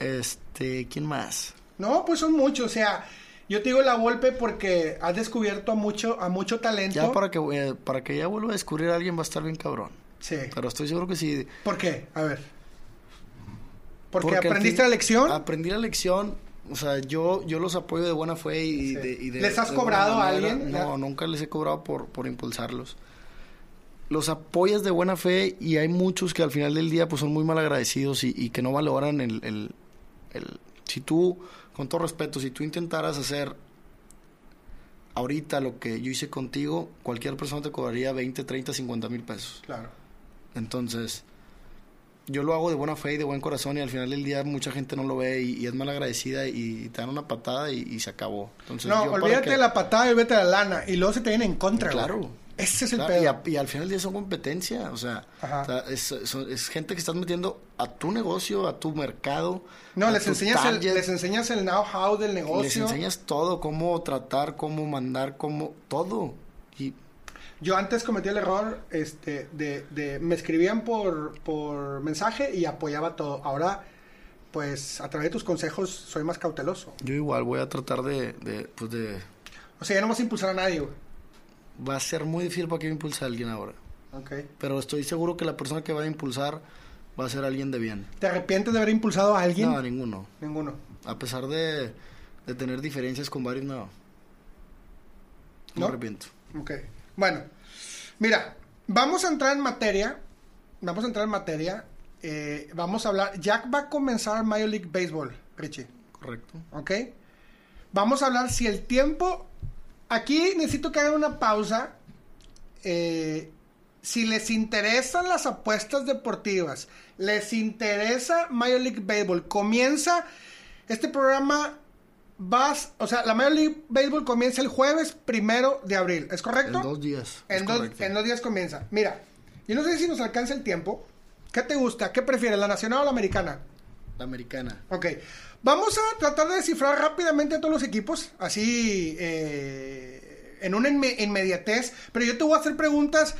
Este, ¿quién más? No, pues son muchos, o sea, yo te digo la golpe porque has descubierto a mucho, a mucho talento. Ya para que, eh, para que ya vuelva a descubrir a alguien va a estar bien cabrón. Sí. Pero estoy seguro que sí. ¿Por qué? A ver. Porque, aprendiste la lección. Aprendí la lección. O sea, yo, yo los apoyo de buena fe y, Sí. de, y de- ¿Les has de cobrado a alguien? No, nunca les he cobrado por, por impulsarlos. Los apoyas de buena fe y hay muchos que al final del día pues son muy mal agradecidos y, y que no valoran el, el, el- Si tú, con todo respeto, si tú intentaras hacer ahorita lo que yo hice contigo, cualquier persona te cobraría 20, 30, 50 mil pesos. Claro. Entonces, yo lo hago de buena fe y de buen corazón y al final del día mucha gente no lo ve y, y es mal agradecida y, te dan una patada y, y se acabó. Entonces, No, yo olvídate que- de la patada y olvídate de la lana. Y luego se te viene en contra, güey. Ese es el Claro, pedo. y, a- y al final del día son competencia, o sea, Ajá. o sea, es, son- es gente que estás metiendo a tu negocio, a tu mercado. No, les enseñas, el, les enseñas el know-how del Les negocio. enseñas todo, cómo tratar, cómo mandar, cómo todo. Y Yo antes cometí el error este, de, de me escribían por, por mensaje y apoyaba todo. Ahora, pues a través de tus consejos soy más cauteloso. yo igual voy a tratar de, de, pues de... O sea, ya no vas a impulsar a nadie, güey. Va a ser muy difícil para que me impulse a alguien ahora. Ok. Pero estoy seguro que la persona que va a impulsar va a ser alguien de bien. ¿Te arrepientes de haber impulsado a alguien? No, ninguno. Ninguno. A pesar de, de tener diferencias con varios, no. No, ¿No? me arrepiento. Ok. Bueno, mira, vamos a entrar en materia. Vamos a entrar en materia. Eh, vamos a hablar. Jack va a comenzar Major League Baseball, Richie. Correcto. ¿Ok? Vamos a hablar si el tiempo. Aquí necesito que hagan una pausa. Eh, si les interesan las apuestas deportivas, les interesa Major League Baseball, comienza este programa. Vas, o sea, la Major League Baseball comienza el jueves primero de abril, ¿es correcto? En dos días. En dos, en dos días comienza. Mira, yo no sé si nos alcanza el tiempo. ¿Qué te gusta? ¿Qué prefieres, la nacional o la americana? La americana. Ok. Vamos a tratar de descifrar rápidamente a todos los equipos, así eh, en una inme- inmediatez, pero yo te voy a hacer preguntas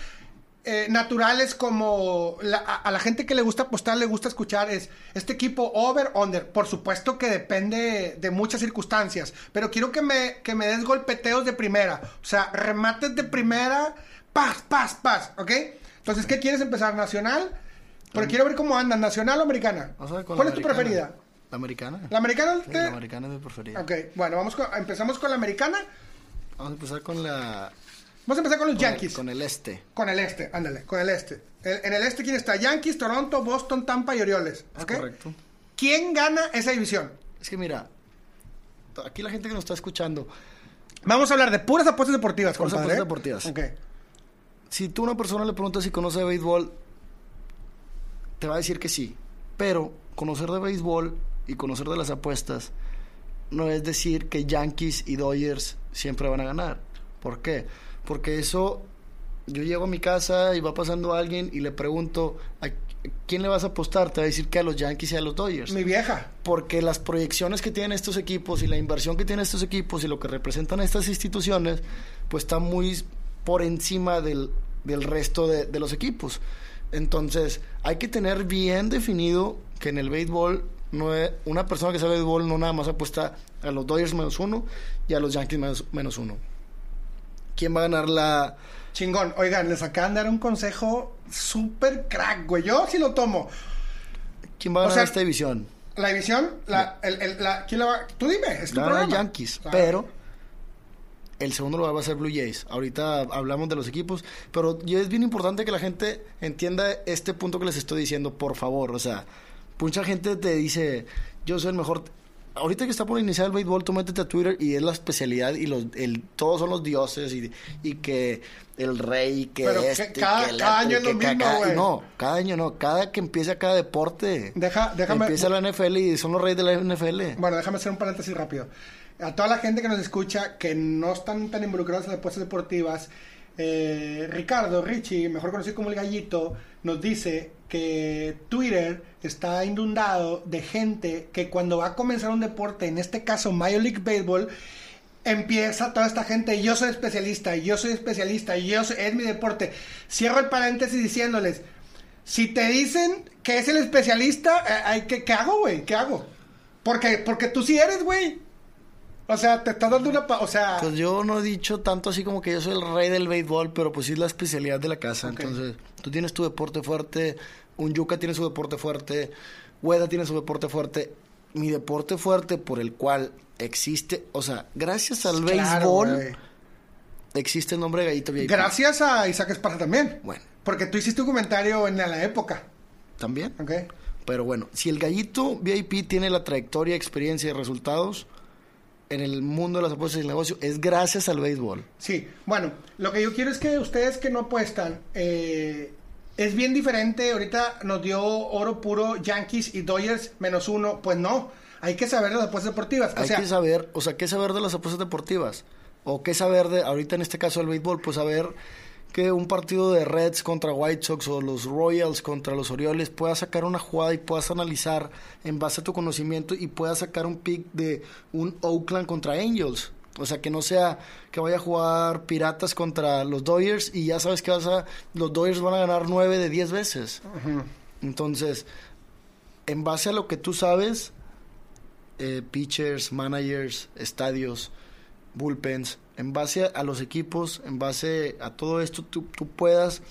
eh, naturales como a la gente que le gusta apostar, le gusta escuchar, es este equipo over, under. Por supuesto que depende de muchas circunstancias, pero quiero que me, que me des golpeteos de primera, o sea, remates de primera, paz, paz, paz, ¿ok? Entonces, ¿qué quieres empezar? ¿Nacional? Pero quiero ver cómo andan, ¿nacional o americana? Vamos a ver con ¿Cuál es tu americana. preferida? La americana. ¿La americana? Sí, la americana es mi preferida. Ok, bueno, vamos con- empezamos con la americana. Vamos a empezar con la... Vamos a empezar con los con el- Yankees. Con el este. Con el este, ándale, con el este. El- en el este, ¿quién está? Yankees, Toronto, Boston, Tampa y Orioles. Es ¿ok? correcto. ¿Quién gana esa división? Es que mira, aquí la gente que nos está escuchando, Vamos a hablar de puras apuestas deportivas, Puras compadre. apuestas deportivas. Ok. si tú a una persona le preguntas si conoce de béisbol, te va a decir que sí. Pero conocer de béisbol y conocer de las apuestas no es decir que Yankees y Dodgers siempre van a ganar. ¿Por qué? Porque eso, yo llego a mi casa y va pasando alguien y le pregunto, ¿a quién le vas a apostar? Te va a decir que a los Yankees y a los Dodgers. Mi vieja. porque las proyecciones que tienen estos equipos y la inversión que tienen estos equipos y lo que representan estas instituciones, pues está muy por encima del, del resto de, de los equipos. Entonces, hay que tener bien definido que en el béisbol, no es- una persona que sabe béisbol no nada más apuesta a los Dodgers menos uno y a los Yankees menos, menos uno. ¿Quién va a ganar la... Chingón. Oigan, les acaban de dar un consejo súper crack, güey. Yo sí lo tomo. ¿Quién va a O ganar sea, esta división? La división, la, el, el- la- ¿quién la va? Tú dime, es tu a programa. Yankees, Ah. pero el segundo lugar va a ser Blue Jays. Ahorita hablamos de los equipos, pero es bien importante que la gente entienda este punto que les estoy diciendo, por favor. O sea, mucha gente te dice, yo soy el mejor. Ahorita que está por iniciar el béisbol, tú métete a Twitter y es la especialidad y los, el, todos son los dioses y, y que el rey, que Pero que este, cada- que el cada otro, año es que lo mismo, güey. No, cada año no, cada que empieza cada deporte. Deja, déjame. Empieza la NFL y son los reyes de la NFL. Bueno, déjame hacer un paréntesis rápido. A toda la gente que nos escucha, que no están tan involucrados en las apuestas deportivas, eh, Ricardo Richie, mejor conocido como el gallito, nos dice que Twitter está inundado de gente que cuando va a comenzar un deporte, en este caso Major League Baseball, empieza toda esta gente, yo soy especialista, yo soy especialista, yo soy- es mi deporte. Cierro el paréntesis diciéndoles, si te dicen que es el especialista, eh, ¿qué, qué hago, güey? ¿Qué hago? Porque, porque tú sí eres, güey. O sea, te estás dando una... pa- O sea... Pues yo no he dicho tanto así como que yo soy el rey del béisbol, pero pues sí es la especialidad de la casa. Entonces, tú tienes tu deporte fuerte, un Yuca tiene su deporte fuerte, Hueda tiene su deporte fuerte. Mi deporte fuerte por el cual existe, o sea, gracias al Claro, béisbol existe el nombre de Gallito VIP. Gracias a Isaac Esparza también. Bueno, Porque tú hiciste un comentario en la época. también. ¿Ok? Pero bueno, si el Gallito VIP tiene la trayectoria, experiencia y resultados en el mundo de las apuestas y el negocio, es gracias al béisbol. Sí, bueno, lo que yo quiero es que ustedes que no apuestan, eh, es bien diferente. Ahorita nos dio oro puro Yankees y Dodgers menos uno. Pues no, hay que saber de las apuestas deportivas. O Hay sea, que saber, o sea, qué saber de las apuestas deportivas. O qué saber de, ahorita en este caso del béisbol, pues saber que un partido de Reds contra White Sox o los Royals contra los Orioles puedas sacar una jugada y puedas analizar en base a tu conocimiento y puedas sacar un pick de un Oakland contra Angels. O sea, que no sea que vaya a jugar Piratas contra los Dodgers y ya sabes que vas a, los Dodgers van a ganar 9 de 10 veces. Entonces, en base a lo que tú sabes, eh, pitchers, managers, estadios, bullpens, en base a, los equipos, en base a todo esto, tú, tú puedas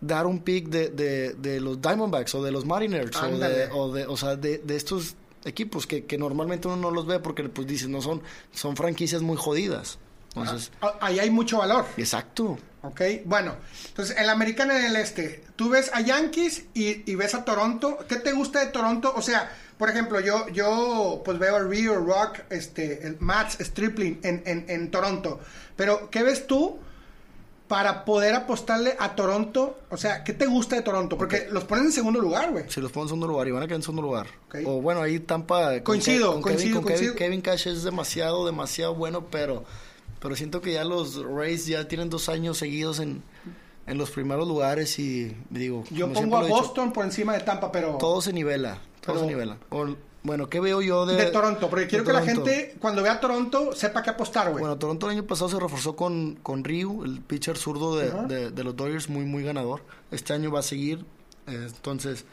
dar un pick de, de, de los Diamondbacks o de los Mariners o de, o de, o sea, de, de estos equipos que, que normalmente uno no los ve porque pues dices, no son, son franquicias muy jodidas. Entonces, ah, ahí hay mucho valor. exacto. Ok, bueno, entonces en la americana en el este, tú ves a Yankees y, y ves a Toronto. ¿Qué te gusta de Toronto? O sea, por ejemplo, yo, yo pues veo a Rio Rock, este, el Mats Stripling en, en, en Toronto. Pero, ¿qué ves tú para poder apostarle a Toronto? O sea, ¿qué te gusta de Toronto? Porque los ponen en segundo lugar, güey. Si los ponen en segundo lugar y van a quedar en segundo lugar. O bueno, ahí Tampa. Coincido, con coincido, Kevin, con Kevin- coincido. Kevin Cash es demasiado, demasiado bueno, pero, pero siento que ya los Rays ya tienen dos años seguidos en, en los primeros lugares y digo. Yo pongo a dicho, Boston por encima de Tampa, pero... todo se nivela, todo Pero- se nivela. O- bueno, ¿qué veo yo de. de Toronto, porque quiero que la gente, cuando vea a Toronto, sepa qué apostar, güey. Bueno, Toronto el año pasado se reforzó con, con Ryu, el pitcher zurdo de, de- de los Dodgers, muy, muy ganador. Este año va a seguir. eh, entonces,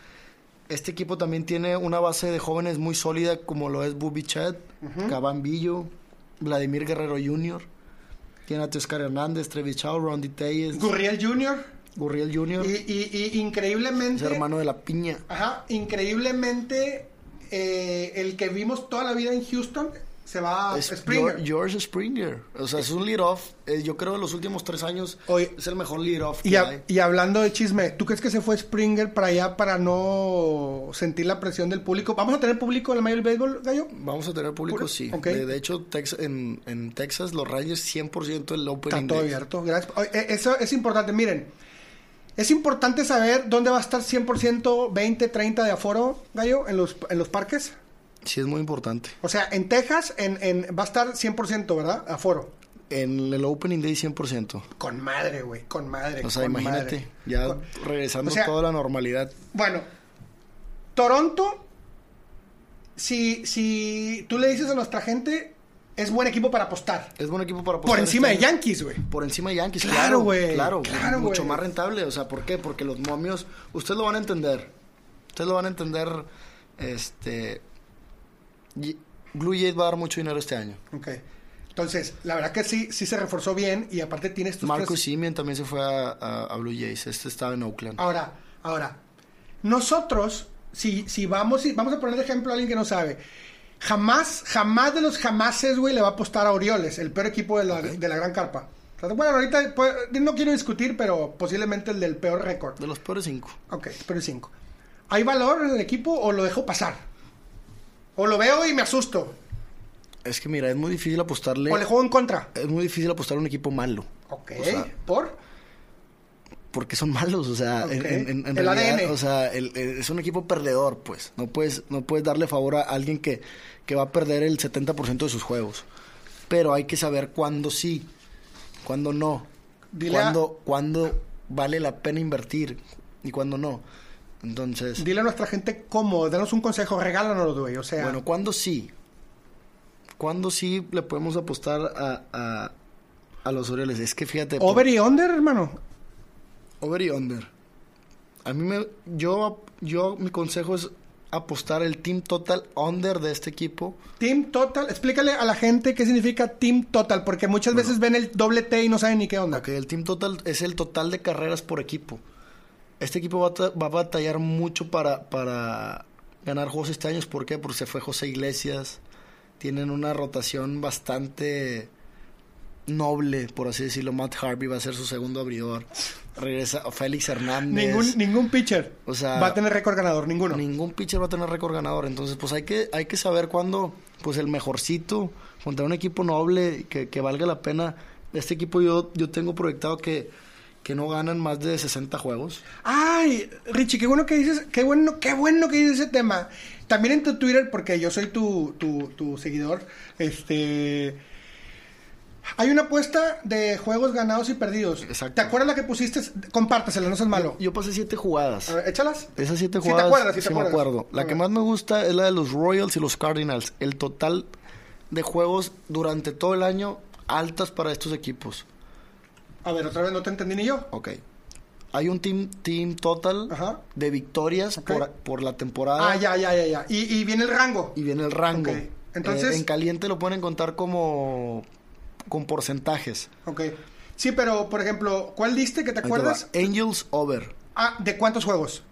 este equipo también tiene una base de jóvenes muy sólida, como lo es Bobby Chad, Cabambillo, Vladimir Guerrero Jr., tiene a Teoscar Hernández, Trevi Chao, Rondy Telles, Gurriel Jr. Gurriel Jr., Y, y, y es increíblemente... hermano de la piña. Ajá, increíblemente eh, el que vimos toda la vida en Houston se va a Es Springer. Geor- George Springer. O sea, es un lead-off. Eh, yo creo en los últimos tres años Oye, es el mejor que a- hay. y hablando de chisme, ¿tú crees que se fue Springer para allá para no sentir la presión del público? ¿Vamos a tener público en el Major League Baseball, Gallo? Vamos a tener público, sí. ok. De, de hecho, Tex- en, en Texas, los Rangers 100% el opening Está todo abierto. Gracias. Oye, eh, Eso es importante. Miren, es importante saber dónde va a estar 100%, 20, 30 de aforo, Gallo, en los, en los parques. Sí, es muy importante. O sea, en Texas en, en- va a estar 100%, ¿verdad? Aforo. En el opening day 100%. Con madre, güey. Con madre. O sea, con imagínate, madre. ya Con- regresando o sea, toda la normalidad. Bueno, Toronto, si, si tú le dices a nuestra gente, es buen equipo para apostar. Es buen equipo para Por apostar encima de este año. Yankees, güey. Por encima de Yankees, Claro, claro, güey, Claro, claro, mucho güey. más rentable. O sea, ¿por qué? Porque los momios, ustedes lo van a entender. Ustedes lo van a entender. Este. Blue Jays va a dar mucho dinero este año. Ok. Entonces, la verdad que sí, sí se reforzó bien y aparte tienes tus Marcus tres- Simeon también se fue a, a- a Blue Jays. Este estaba en Oakland. Ahora, ahora, nosotros, si, si vamos, si vamos a poner de ejemplo a alguien que no sabe, jamás, jamás de los jamases, güey, le va a apostar a Orioles, el peor equipo de la, de la gran carpa. Bueno, ahorita pues, no quiero discutir, pero posiblemente el del peor récord. De los peores cinco. Ok, pero cinco. ¿Hay valor en el equipo o lo dejo pasar? O lo veo y me asusto. Es que mira, es muy difícil apostarle. O le juego en contra. Es muy difícil apostar a un equipo malo. Ok, O sea, ¿por? Porque son malos, o sea, en, en- en El realidad, ADN. o sea, el- el- es un equipo perdedor, pues. No puedes, no puedes darle favor a alguien que, que va a perder el 70% de sus juegos. Pero hay que saber cuándo sí, cuándo no. Dile a- Cuándo, cuándo vale la pena invertir y cuándo no. Entonces, Dile a nuestra gente cómo, danos un consejo, regálanos, güey. O sea, bueno, ¿cuándo sí? ¿Cuándo sí le podemos apostar a, a, a los Orioles? Es que fíjate... por- over y under, hermano. Over y under. A mí me... Yo, yo, mi consejo es apostar el team total under de este equipo. Team Total, explícale a la gente qué significa Team Total, porque muchas veces ven el doble T y no saben ni qué onda. Ok, el team total es el total de carreras por equipo. Este equipo va a, ta- va a batallar mucho para, para ganar juegos este año. ¿Por qué? Porque se fue José Iglesias. Tienen una rotación bastante noble, por así decirlo. Matt Harvey va a ser su segundo abridor. Regresa Félix Hernández. Ningún, ningún pitcher O sea, va a tener récord ganador, ninguno. Ningún pitcher va a tener récord ganador. Entonces, pues hay que, hay que saber cuándo, pues el mejorcito, contra un equipo noble que, que valga la pena. Este equipo yo, yo tengo proyectado que, que no ganan más de 60 juegos. Ay, Richie, qué bueno que dices, qué bueno, qué bueno que dices ese tema. También en tu Twitter, porque yo soy tu, tu, tu seguidor, este... Hay una apuesta de juegos ganados y perdidos. Exacto. ¿Te acuerdas la que pusiste? Compártasela, no seas malo. Yo pasé siete jugadas. A ver, échalas. Esas siete Sí te jugadas acuerdas, sí te sí me acuerdo. La que más me gusta es la de los Royals y los Cardinals. El total de juegos durante todo el año altas para estos equipos. A ver, otra vez no te entendí ni yo. Ok. Hay un team, team total Ajá. de victorias por, por la temporada. Ah, ya, ya, ya, ya. Y, y viene el rango. Y viene el rango. Ok. Entonces- Eh, en caliente lo pueden contar como con porcentajes. Ok. Sí, pero, por ejemplo, ¿cuál diste que te Ahí te acuerdas? va. Angels over. Ah, ¿de cuántos juegos?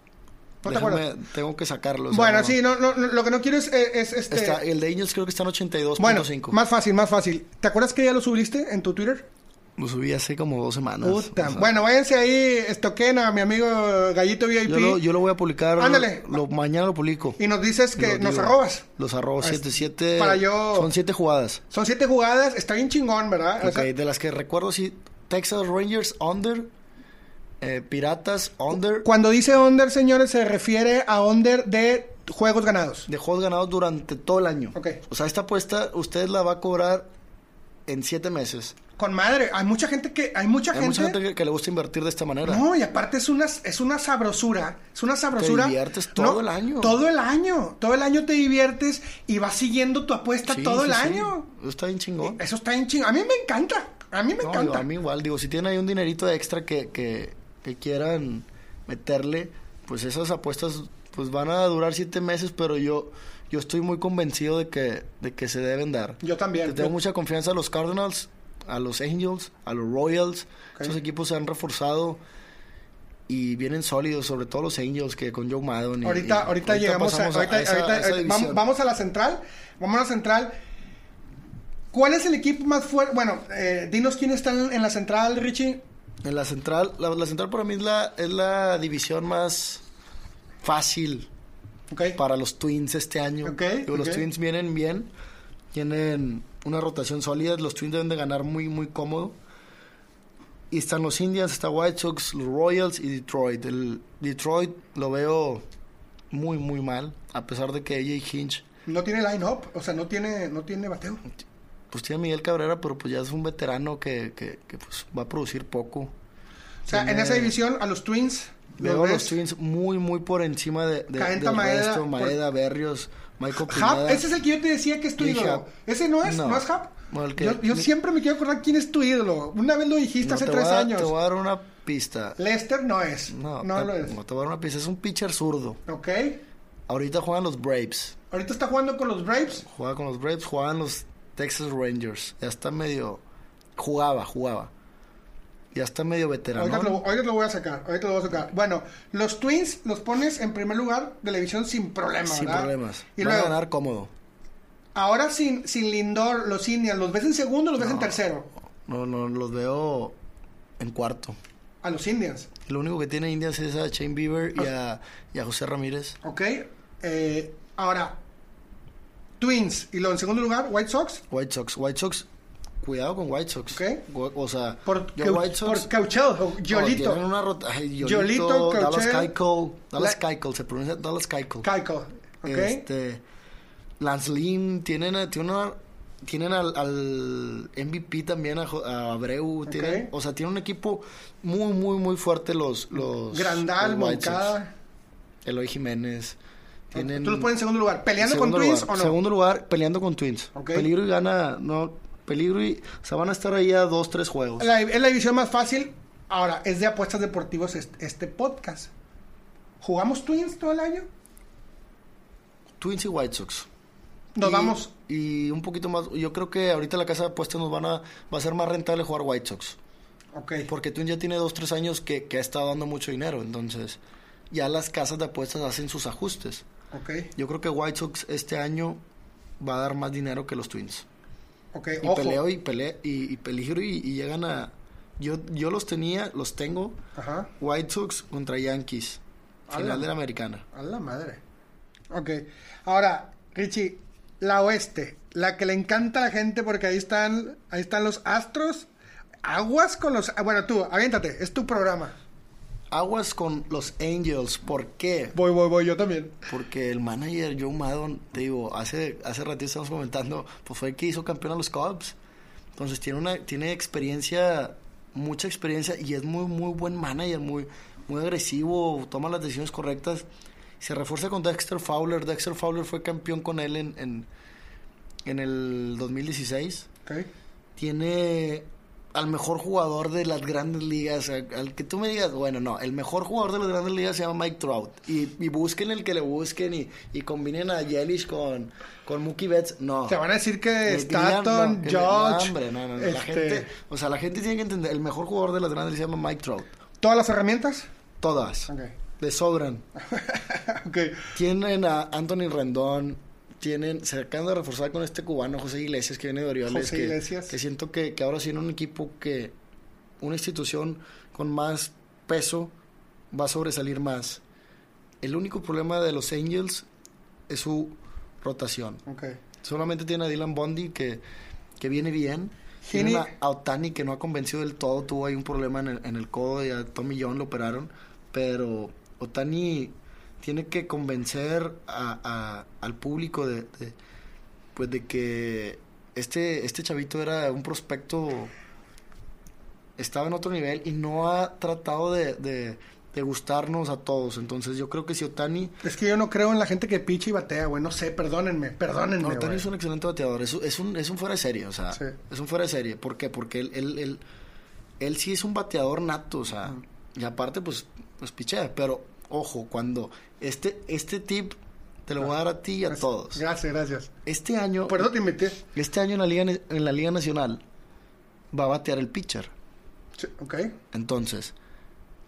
¿No te acuerdas? tengo que sacarlo. o sea, Bueno, no. sí, no, no, lo que no quiero es, es- es, este... Está- el de Angels creo que está en 82.5. Bueno, más fácil, más fácil. ¿Te acuerdas que ya lo subiste en tu Twitter? Lo subí hace como dos semanas. Puta. o sea, Bueno, váyanse ahí, estoquen a mi amigo Gallito VIP yo lo, yo lo voy a publicar. Ándale. Lo, mañana lo publico. y nos dices que nos digo. arrobas. Los arrobos Ah, 7, 7. para yo- Son 7 jugadas. Son siete jugadas, está bien chingón, ¿verdad? O Ok, sea, de las que recuerdo, sí. Texas Rangers under. eh, Piratas under. cuando dice under, señores, se refiere a under de juegos ganados. de juegos ganados durante todo el año. Ok. O sea, esta apuesta usted la va a cobrar en siete meses. Con madre, hay mucha gente que... Hay mucha Hay gente... mucha gente que, que le gusta invertir de esta manera. No, y aparte es una, es una sabrosura. Es una sabrosura. Te diviertes todo el año. Todo el año. Todo el año te diviertes y vas siguiendo tu apuesta Sí, todo sí, el sí. año. Está bien chingón. Eso está bien chingón. A mí me encanta. A mí me No, encanta. digo, a mí igual, digo, si tienen ahí un dinerito extra que, que, que quieran meterle, pues esas apuestas pues van a durar siete meses, pero yo, yo estoy muy convencido de que, de que se deben dar. Yo también. Tengo Yo- mucha confianza a los Cardinals, a los Angels, a los Royals. Ok. Esos equipos se han reforzado y vienen sólidos, sobre todo los Angels que con Joe Maddon. Ahorita, y ahorita, llegamos a, ahorita, esa- ahorita- a esa ahorita- vamos, vamos a la central. Vamos a la central. ¿Cuál es el equipo más fuerte? Bueno, eh, dinos quién está en, en la central, Richie. En la central, la, la central para mí es la, es la división más fácil Ok. para los Twins este año. Ok, Digo, Los ok. Twins vienen bien, tienen una rotación sólida, los Twins deben de ganar muy, muy cómodo. Y están los Indians, está White Sox, los Royals y Detroit. El Detroit lo veo muy, muy mal, a pesar de que AJ Hinch, No tiene line-up, o sea, no tiene, no tiene bateo. pues tiene Miguel Cabrera, pero pues ya es un veterano que, que, que, pues va a producir poco. O sea, en esa división, a los Twins. Veo los a los. Twins muy, muy por encima de, de, del Maeda, resto. por- Maeda, Berrios, Michael Pineda. ese es el que yo te decía que es tu Dije ídolo. ¿Ese no es? No. ¿No, es Hub? No, el que- yo yo mi- siempre me quiero acordar quién es tu ídolo. Una vez lo dijiste No, hace tres a- años. Te voy a dar una pista. Lester no es. No, No, te, lo es. no te voy a dar una pista. Es un pitcher zurdo. Ok. Ahorita juegan los Braves. Ahorita está jugando con los Braves. Juega con los Braves, juegan los Texas Rangers. Ya está medio... Jugaba, jugaba. Ya está medio veterano. Ahorita lo, ahorita lo voy a sacar. Ahorita lo voy a sacar. Bueno, los Twins los pones en primer lugar de la división sin problema, Sin ¿verdad? problemas. Y Van a luego, ganar cómodo. ahora sin, sin Lindor, los Indians, ¿los ves en segundo o los ves en tercero? No, no, los veo en cuarto. A los Indians. Lo único que tiene Indians es a Shane Bieber y a, y a José Ramírez. Ok. Eh, ahora, Twins. Y luego en segundo lugar, White Sox. White Sox. White Sox, cuidado con White Sox. Gu- O sea, Por, yo White Sox. por Cauchel no, Yolito. tienen una rota. ay, Yolito, Yolito, Dallas. Keuchel. Dallas La- Keuchel, se pronuncia Dallas Keuchel. Keuchel. Ok. Este, Lance Lynn, tienen, tienen, una- tienen al, al MVP también, a, Abreu. Tienen, Ok. o sea, tienen un equipo muy, muy, muy fuerte los, los Grandal, los White Sox. Moncada. Eloy Jiménez. Tienen, Tú los pones en segundo lugar. ¿Peleando Segundo con Twins o no? Segundo lugar, peleando con Twins. Ok. Peligro y gana, no, peligro y, o sea, van a estar ahí a dos, tres juegos. La- es la división más fácil. Ahora, es de apuestas deportivos este, este podcast. ¿Jugamos Twins todo el año? Twins y White Sox. Nos Y- vamos. Y un poquito más, yo creo que ahorita la casa de apuestas nos van a, va a ser más rentable jugar White Sox. Ok. Porque Twins ya tiene dos, tres años que, que ha estado dando mucho dinero, entonces ya las casas de apuestas hacen sus ajustes. Ok. Yo creo que White Sox este año va a dar más dinero que los Twins. Ok. Y Ojo. peleo y, pele, y, y peligro y, y llegan a... Yo, yo los tenía, los tengo Ajá. White Sox contra Yankees. Final de la americana. A la madre. Ok. Ahora, Richie, la oeste. La que le encanta a la gente porque ahí están, ahí están los astros. Aguas con los... ah, Bueno, tú, aviéntate. Es tu programa. Aguas con los Angels. ¿Por qué? Voy, voy, voy. Yo también. Porque el manager Joe Maddon, te digo, hace, hace ratito estamos comentando, pues fue el que hizo campeón a los Cubs. Entonces tiene una, tiene experiencia, mucha experiencia y es muy, muy buen manager, muy, muy agresivo, toma las decisiones correctas. Se refuerza con Dexter Fowler. Dexter Fowler fue campeón con él en, en, en el 2016. Ok. Tiene al mejor jugador de las grandes ligas, al, que tú me digas, bueno, no, el mejor jugador de las grandes ligas se llama Mike Trout. Y, y busquen el que le busquen y, y combinen a Yelich con, con Mookie Betts, no. Te van a decir que Stanton, no, Judge... no, hombre, no, no, La este, gente, o sea, la gente tiene que entender, el mejor jugador de las grandes ligas se llama Mike Trout. ¿Todas las herramientas? Todas. Ok. Le sobran. ok. Tienen a Anthony Rendón, tienen, se acaban de reforzar con este cubano José Iglesias que viene de Orioles, José que, Iglesias. que siento que, que ahora sí en un equipo que, una institución con más peso va a sobresalir más. El único problema de los Angels es su rotación. Ok. Solamente tiene a Dylan Bondi que, que viene bien. Tiene a, a Otani que no ha convencido del todo. Tuvo ahí un problema en el, en el codo y a Tommy John lo operaron. Pero Otani tiene que convencer a, a- al público de, de, pues de que este, este chavito era un prospecto estaba en otro nivel y no ha tratado de, de- de gustarnos a todos. Entonces yo creo que si Otani... Es que yo no creo en la gente que picha y batea, güey. No sé, perdónenme, perdónenme, No, Otani es un excelente bateador, es, es, un, es un fuera de serie, o sea, Sí. es un fuera de serie. ¿Por qué? Porque él, él, él, él sí es un bateador nato, o sea, y aparte pues, pues pichea, pero ojo, cuando este, este tip te lo voy a dar a ti y a todos. Gracias, gracias. Este año, Por eso te invité. este año en la, Liga, en la Liga Nacional va a batear el pitcher. Sí, ok. Entonces,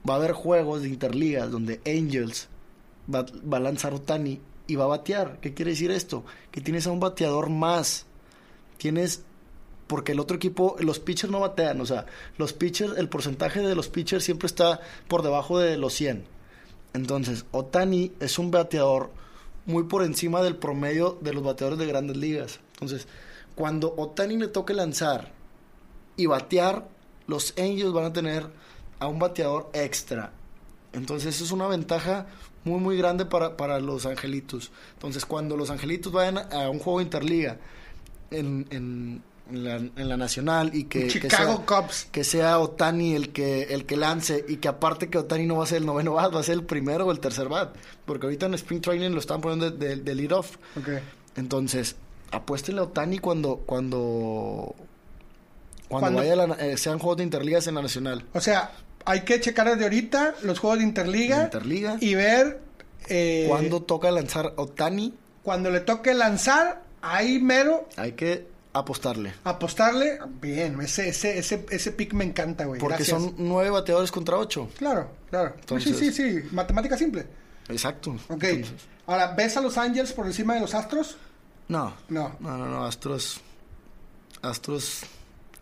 va a haber juegos de interligas donde Angels va, va a lanzar Otani y va a batear. ¿Qué quiere decir esto? Que tienes a un bateador más. Tienes porque el otro equipo, los pitchers no batean, o sea, los pitchers, el porcentaje de los pitchers siempre está por debajo de los 100. Entonces, Otani es un bateador muy por encima del promedio de los bateadores de grandes ligas. Entonces, cuando Otani le toque lanzar y batear, los Angels van a tener a un bateador extra. Entonces, eso es una ventaja muy, muy grande para, para los Angelitos. Entonces, cuando los Angelitos vayan a un juego de interliga en, en, en la, nacional y que, Chicago que sea, Cubs. que sea Otani el que el que lance y que aparte que Otani no va a ser el noveno bat, va a ser el primero o el tercer bat, porque ahorita en Spring Training lo están poniendo de, de, lead off. Okay. Entonces, apuéstenle a Otani cuando cuando cuando, vaya la, eh, sean juegos de interligas en la nacional. O sea, hay que checar desde ahorita los juegos de interliga, de interliga y ver eh, cuándo toca lanzar Otani. Cuando le toque lanzar, ahí mero. Hay que apostarle. Apostarle, bien, ese, ese, ese, ese pick me encanta, güey. Porque Gracias. son nueve bateadores contra ocho. Claro, claro. Entonces- sí, sí, sí, matemática simple. Exacto. Ok. Entonces, Ahora, ¿ves a los Angels por encima de los Astros? no, No. no, no, no, Astros, Astros,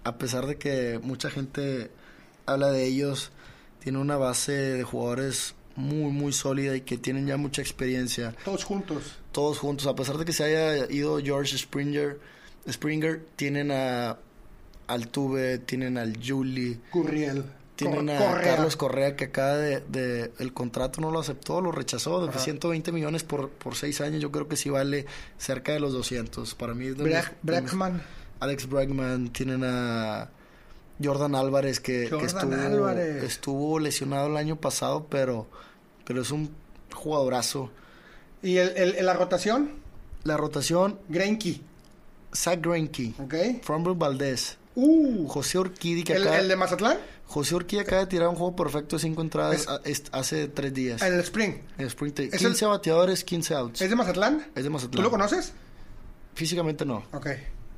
a pesar de que mucha gente habla de ellos, tiene una base de jugadores muy, muy sólida y que tienen ya mucha experiencia. Todos juntos. Todos juntos, a pesar de que se haya ido George Springer, Springer, tienen a Altuve, tienen al Julie, Gurriel. tienen Cor- a Correa. Carlos Correa que acaba de, de- el contrato no lo aceptó, lo rechazó de Ajá. 120 millones por por seis años, yo creo que sí vale cerca de los 200. Para mí es de Bra- de Brackman. Alex Bregman, tienen a Jordan Álvarez que, estuvo, Álvarez. estuvo lesionado el año pasado, pero, pero es un jugadorazo. ¿Y el, el- la rotación? La rotación, Greinke. Zach Greinke, ¿Ok? Framber Valdez, Uh. José que ¿El, de Mazatlán? José Urquidi acaba de tirar un juego perfecto de cinco entradas Es- a- hace tres días. El Spring. En Spring el- 15 bateadores, 15 outs. ¿Es de Mazatlán? Es de Mazatlán. ¿Tú lo conoces? Físicamente no. Ok.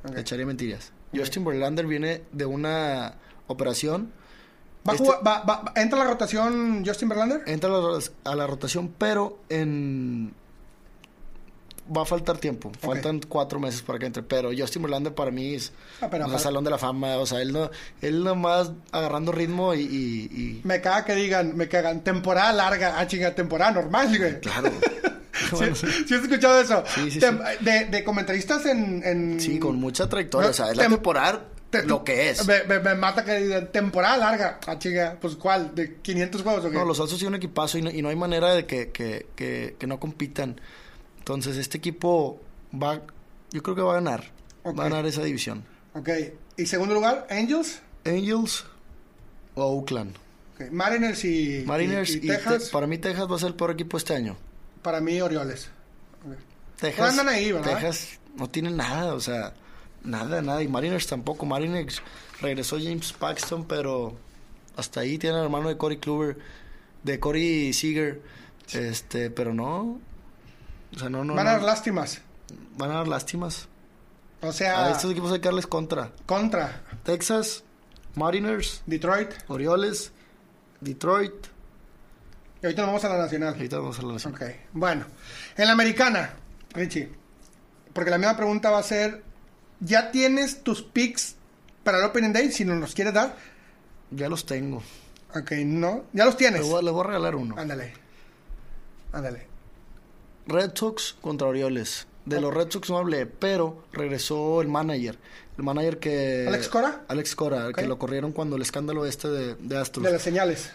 ok. Le echaría mentiras. Justin Verlander viene de una operación. ¿Va a Este- jugar- va- va- ¿Entra la rotación Justin Verlander? Entra a la, a la rotación, pero en... Va a faltar tiempo. Faltan cuatro meses para que entre. Pero Justin Verlander para mí es... Ah, pero Salón de la Fama. O sea, él, no, él nomás agarrando ritmo y... y- y- Me caga que digan, me cagan, temporada larga, ah, chinga, temporada normal, güey. Claro. ¿Sí, Bueno, sí. sí has escuchado eso? Sí, De, de comentaristas en, en- Sí, con mucha trayectoria. No, o sea, es la tem- temporada te- lo que es. Me, me- me mata que digan, temporada larga, ah, chinga, pues ¿cuál? ¿De 500 juegos o qué? No, los Altos tienen un equipazo y no, y no hay manera de que, que, que, que no compitan. Entonces, este equipo va... Yo creo que va a ganar. Va a ganar esa división. Ok, y segundo lugar, Angels, Angels o Oakland. Ok, Mariners y, Mariners y- y, y Texas, Te- para mí Texas va a ser el peor equipo este año. para mí Orioles. Texas, Andan ahí, ¿verdad? Texas no tiene nada, o sea, nada, nada. Y Mariners tampoco. Mariners regresó James Paxton, pero hasta ahí tiene al hermano de Corey Kluber, de Corey Seager. Este, pero no. O sea, no, no. Van a dar no. lástimas. Van a dar lástimas. O sea, A estos equipos hay que darles contra. contra Texas, Mariners, Detroit. Orioles, Detroit. Y ahorita nos vamos a la nacional. Ahorita vamos a la nación. Ok, bueno. En la americana, Richie. Porque la misma pregunta va a ser: ¿ya tienes tus picks para el Opening Day? Si nos los quieres dar. Ya los tengo. Ok, no. Ya los tienes. Les voy, les voy a regalar uno. Ándale. Ándale. Red Sox contra Orioles. De los Red Sox no hablé, pero regresó el manager. El manager que... ¿Alex Cora? Alex Cora, Ok. que lo corrieron cuando el escándalo este de, de Astros. De las señales.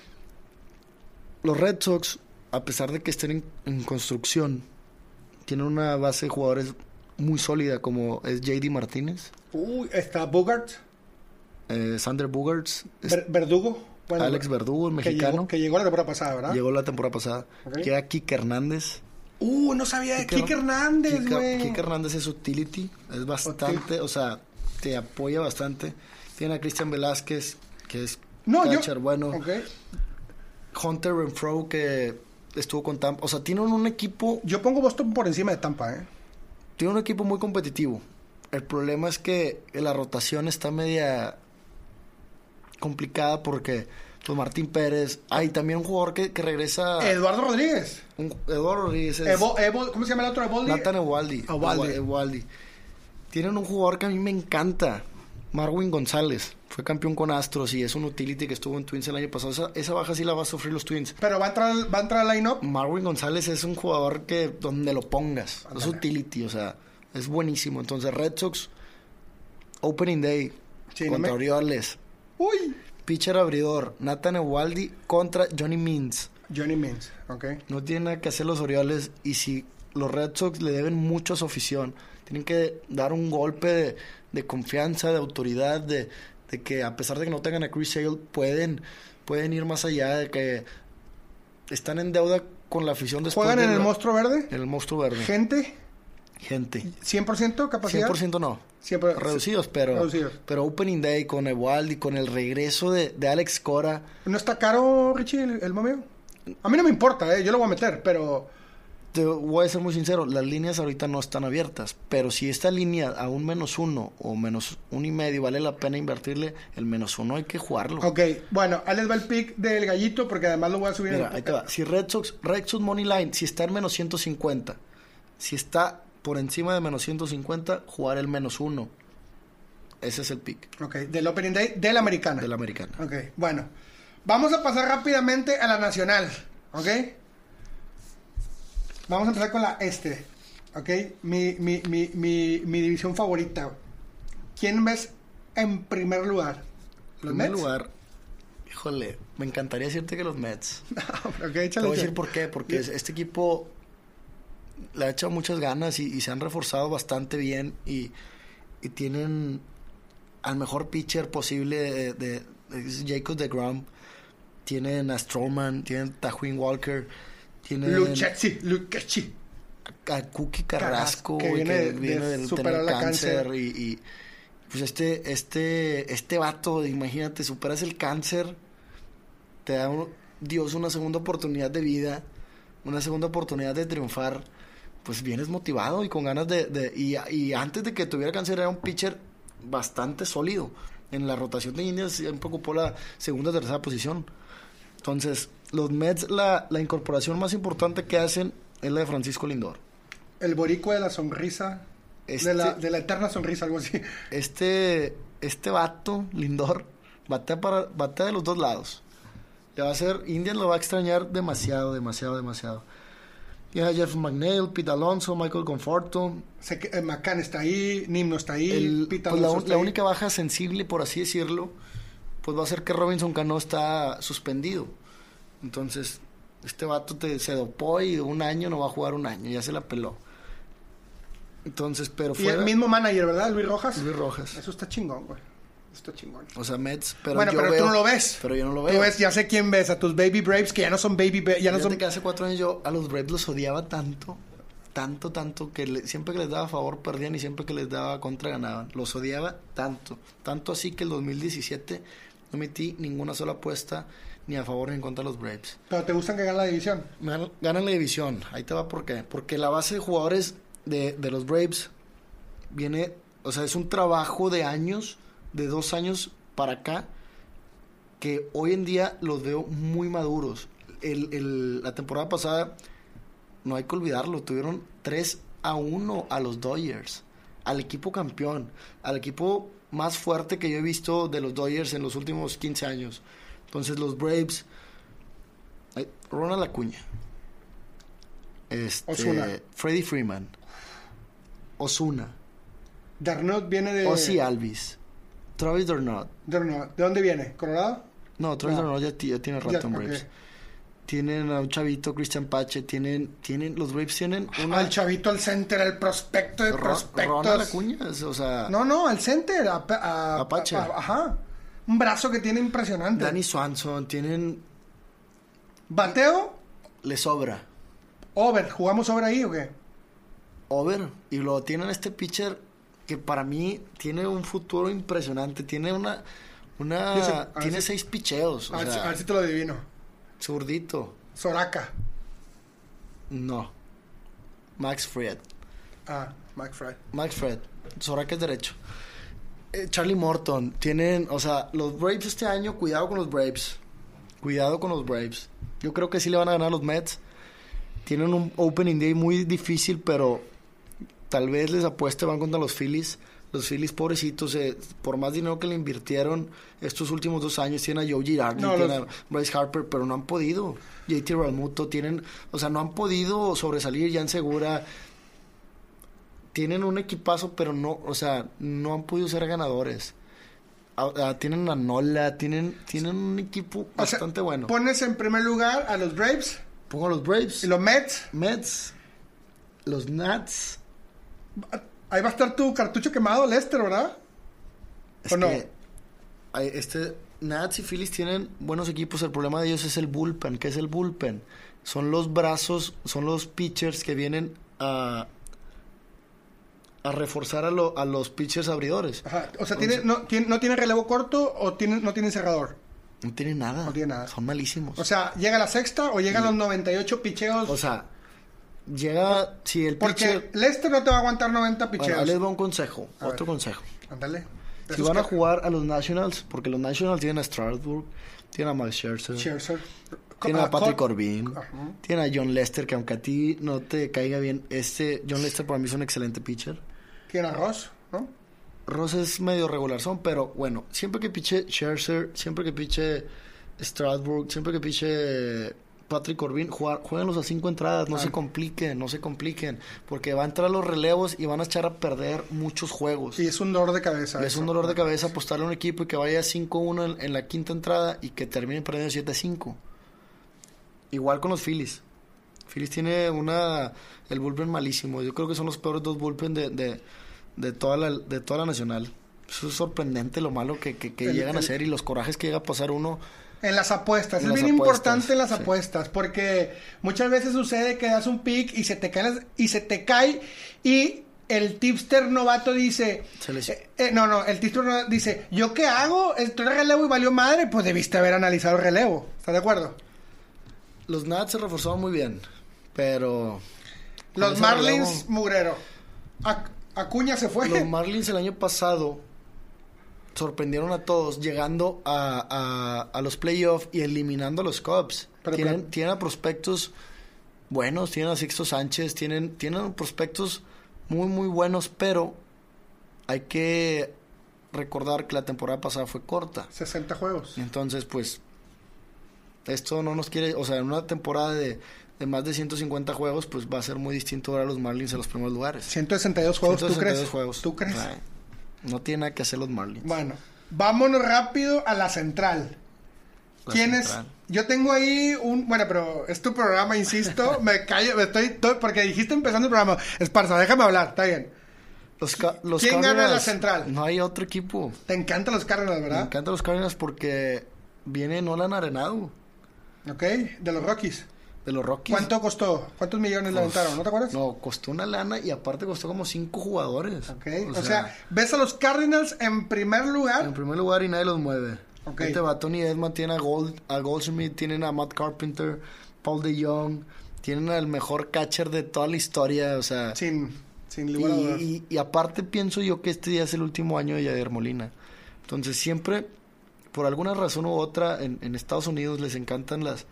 Los Red Sox, a pesar de que estén en, en construcción, tienen una base de jugadores muy sólida como es JD Martínez, Uy, está Bogart. eh, Sander Bogarts, Ver- Verdugo. Bueno, Alex Verdugo, el mexicano. llegó, que llegó la temporada pasada, ¿verdad? Llegó la temporada pasada. Ok. Llega Kike Hernández. Uh, no sabía de Kike Hernández, güey. Kike Hernández es utility, es bastante, o sea, te apoya bastante. Tiene a Cristian Velázquez, que es No, yo. catcher bueno. Ok. Hunter Renfro, que estuvo con Tampa. O sea, tienen un equipo, Yo pongo Boston por encima de Tampa, ¿eh? tiene un equipo muy competitivo. El problema es que la rotación está media complicada porque Pues Martín Pérez. Hay también un jugador que, que regresa. Eduardo Rodríguez. un- Eduardo Rodríguez. es- Evo- Evo- ¿Cómo se llama el otro? Evoldi. Nathan Evaldi. Evaldi. Tienen un jugador que a mí me encanta. Marwin González. Fue campeón con Astros y es un utility que estuvo en Twins el año pasado. Esa, esa baja sí la va a sufrir los Twins. Pero va a entrar, va a entrar al line-up. Marwin González es un jugador que donde lo pongas. Es utility, o sea, es buenísimo. Entonces, Red Sox, Opening Day Sí, no contra me- Orioles. Uy. Pitcher abridor, Nathan Evaldi contra Johnny Means. Johnny Means, ok. No tienen nada que hacer los Orioles y si los Red Sox le deben mucho a su afición, tienen que dar un golpe de, de confianza, de autoridad, de, de que a pesar de que no tengan a Chris Sale, pueden, pueden ir más allá, de que están en deuda con la afición después ¿Juegan de en el la- monstruo verde? en el monstruo verde. Gente, Gente. 100% capacidad. 100% no. Siempre- Reducidos, pero, Reducidos. pero Opening Day con Evaldi, con el regreso de, de Alex Cora. ¿No está caro, Richie, el, el? A mí no me importa, ¿eh? yo lo voy a meter, pero Te voy a ser muy sincero, las líneas ahorita no están abiertas, pero si esta línea a un menos uno o menos uno y medio vale la pena invertirle, el menos uno hay que jugarlo. Ok, bueno, ahí les va el pick del gallito porque además lo voy a subir en Mira, el ahí te va. Si Red Sox, Red Sox Money Line, si está en menos 150, si está por encima de menos 150, jugar el menos uno. Ese es el pick Ok, del Opening Day de la americana. de la americana. Ok, bueno. Vamos a pasar rápidamente a la nacional, ¿ok? Vamos a empezar con la este, ¿ok? Mi, mi, mi, mi, mi división favorita. ¿Quién ves en primer lugar? En primer lugar, híjole, me encantaría decirte que los Mets. ok, Te voy a decir por qué. Porque este equipo le ha echado muchas ganas y, y se han reforzado bastante bien y, y tienen al mejor pitcher posible de, de- de- es Jacob de Grom. Tienen a Stroman, tienen a Tajuin Walker, tienen Lucchesi, Lucchesi. a Cookie Carrasco, que viene de- viene de superar tener la cáncer, cáncer. y, y, pues este este este vato, imagínate, superas el cáncer, te da un- Dios una segunda oportunidad de vida, una segunda oportunidad de triunfar, pues vienes motivado y con ganas de, de- y, y antes de que tuviera cáncer era un pitcher bastante sólido. En la rotación de Indias siempre ocupó la segunda o tercera posición. Entonces, los Mets, la, la incorporación más importante que hacen es la de Francisco Lindor. El boricua de la sonrisa. Este- De, la, de la eterna sonrisa, algo así. Este, este vato, Lindor, batea, para, batea de los dos lados. Le va a hacer, Indian lo va a extrañar demasiado, demasiado, demasiado. Tiene a Jeff McNeil, Pete Alonso, Michael Conforto. Que eh, McCann está ahí, Nimno está ahí, El- Pete pues la, Alonso está la ahí. única baja sensible, por así decirlo, pues va a ser que Robinson Cano está suspendido. Entonces, este vato te, se dopó y un año no va a jugar un año, ya se la peló. Entonces, pero Y fue el mismo manager, ¿verdad? Luis Rojas. Luis Rojas. Eso está chingón, güey. Está chingón. O sea, Mets, pero bueno, yo pero veo- tú no lo ves. Pero yo no lo Tú veo. ves, ya sé quién ves, a tus Baby Braves, que ya no son Baby Ba- ya no Fíjate son... que hace cuatro años yo a los Braves los odiaba tanto, tanto, tanto, que le- siempre que les daba favor perdían y siempre que les daba contra ganaban. Los odiaba tanto, tanto así que el 2017 no metí ninguna sola apuesta ni a favor ni en contra de los Braves. Pero te gustan que ganen la división. Ganan, ganan la división, ahí te va por qué. Porque la base de jugadores de, de los Braves viene, o sea, es un trabajo de años, de dos años para acá, que hoy en día los veo muy maduros. El, el- la temporada pasada, no hay que olvidarlo, tuvieron 3 a 1 a los Dodgers, al equipo campeón, al equipo más fuerte que yo he visto de los Dodgers en los últimos 15 años. Entonces los Braves, Ronald Acuña, este. Freddie Freeman, Osuna, Darnot viene de... Ozzy Alvis, Travis Darnot. de, no, ¿de dónde viene? ¿Colorado? No, Travis No. Ya, ya tiene rato en Braves. Tienen a un chavito, Christian Pache, tienen, tienen, los Braves tienen una... Al chavito, al center, el prospecto de Ro- prospectos. Ronald Acuña, o sea, No, no, al center. A, a- ajá. Un brazo que tiene impresionante. Danny Swanson, tienen, Bateo, le sobra. over. ¿Jugamos over ahí o qué? over y lo tienen este pitcher que para mí tiene un futuro impresionante tiene una una sé, tiene si- seis picheos o A ver, si, sea, a ver si te lo adivino. zurdito Soraka. no Max Fred Ah, Mike Fry. Max Fred Soraka es derecho Eh, Charlie Morton tienen o sea los Braves este año cuidado con los Braves Cuidado con los Braves. Yo creo que sí le van a ganar a los Mets. Tienen un opening day muy difícil, pero tal vez les apueste van contra los Phillies. Los Phillies, pobrecitos, eh, por más dinero que le invirtieron estos últimos dos años, tienen a Joe Girardi, No, tienen los- a Bryce Harper, pero no han podido. JT Realmuto, tienen, o sea, no han podido sobresalir ya en segura. Tienen un equipazo, pero no, o sea, no han podido ser ganadores. Tienen a Nola, tienen, tienen un equipo O sea, bastante bueno. Pones en primer lugar a los Braves Pongo los Braves, y los Mets. Mets, los Nats. Ahí va a estar tu cartucho quemado, Lester, ¿verdad? Es que este, Nats y Phillies tienen buenos equipos. El problema de ellos es el bullpen. ¿Qué es el bullpen? Son los brazos, son los pitchers que vienen a, a reforzar a, lo- a los pitchers abridores. Ajá. O sea, ¿tiene, no, tiene, ¿no tiene relevo corto o tiene, no tiene cerrador? No tienen nada. No tiene nada. Son malísimos. O sea, ¿llega la sexta o llegan los 98 picheos? O sea, llega. Si el porque pitcher. Lester no te va a aguantar 90 Bueno, picheos. ahí les va un consejo. A otro ver. consejo. Ándale. Si van a jugar a los Nationals, porque los Nationals tienen a Strasburg, tienen a Max Scherzer, Scherzer. tienen a Patrick Corbin, Ajá. tienen a John Lester, que aunque a ti no te caiga bien, este John Lester para mí es un excelente pitcher. Tiene a Ross, ¿no? Ross es medio regular son, pero bueno, siempre que piche Scherzer, siempre que piche Strasburg, siempre que piche Patrick Corbin, jueguenlos a cinco entradas, no Ah. se compliquen, no se compliquen, porque va a entrar los relevos y van a echar a perder muchos juegos. Y es un dolor de cabeza. Y es un dolor de cabeza apostarle a un equipo y que vaya 5-1 en, en la quinta entrada y que termine perdiendo 7-5. Igual con los Phillies. Phillies tiene una el bullpen malísimo. Yo creo que son los peores dos bullpen de, de, de toda la de toda la nacional. Eso es sorprendente lo malo que, que, que El- llegan a hacer y los corajes que llega a pasar uno. En las apuestas, En es las bien apuestas, importante en las sí. apuestas, porque muchas veces sucede que das un pick y se te cae y se te cae y el tipster novato dice, les- eh, eh, no, no, el tipster novato dice, ¿yo qué hago? Estoy relevo y valió madre, pues debiste haber analizado el relevo, ¿estás de acuerdo? Los Nats se reforzaron muy bien, pero Los Marlins, relevo- Mugrero. Ac- Acuña se fue. Los Marlins el año pasado sorprendieron a todos llegando a, a, a los playoffs y eliminando a los Cubs. Pero, tienen, pero- tienen a prospectos buenos, tienen a Sixto Sánchez, tienen, tienen prospectos muy, muy buenos, pero hay que recordar que la temporada pasada fue corta. 60 juegos. Entonces, pues, esto no nos quiere, o sea, en una temporada de, de más de 150 juegos, pues va a ser muy distinto ver a los Marlins en los primeros lugares. 162 juegos, ¿tú 162 crees? juegos. ¿Tú crees? No tiene nada que hacer los Marlins. Bueno, vámonos rápido a la central. La ¿Quién es? Yo tengo ahí un. Bueno, pero es tu programa, insisto. me callo, me estoy, estoy- Porque dijiste empezando el programa. Esparza, déjame hablar, está bien. Los, los ¿Quién gana la central? No hay otro equipo. Te encantan los Cardinals, Me ¿verdad? encantan los Cardinals porque viene Nolan Arenado Ok, de los Rockies. De los Rockies. ¿Cuánto costó? ¿Cuántos millones le aventaron? ¿No te acuerdas? No, costó una lana y aparte costó como cinco jugadores. Ok, o, sea, ves a los Cardinals en primer lugar. en primer lugar y nadie los mueve. Ok. Este va Tony Edman, tiene a, Gold, a Goldsmith, tienen a Matt Carpenter, Paul DeJong, tienen al mejor catcher de toda la historia, o sea... Sin, sin Y, lugar a y- y aparte pienso yo que este día es el último año de Yadier Molina. Entonces siempre, por alguna razón u otra, en, en Estados Unidos les encantan las,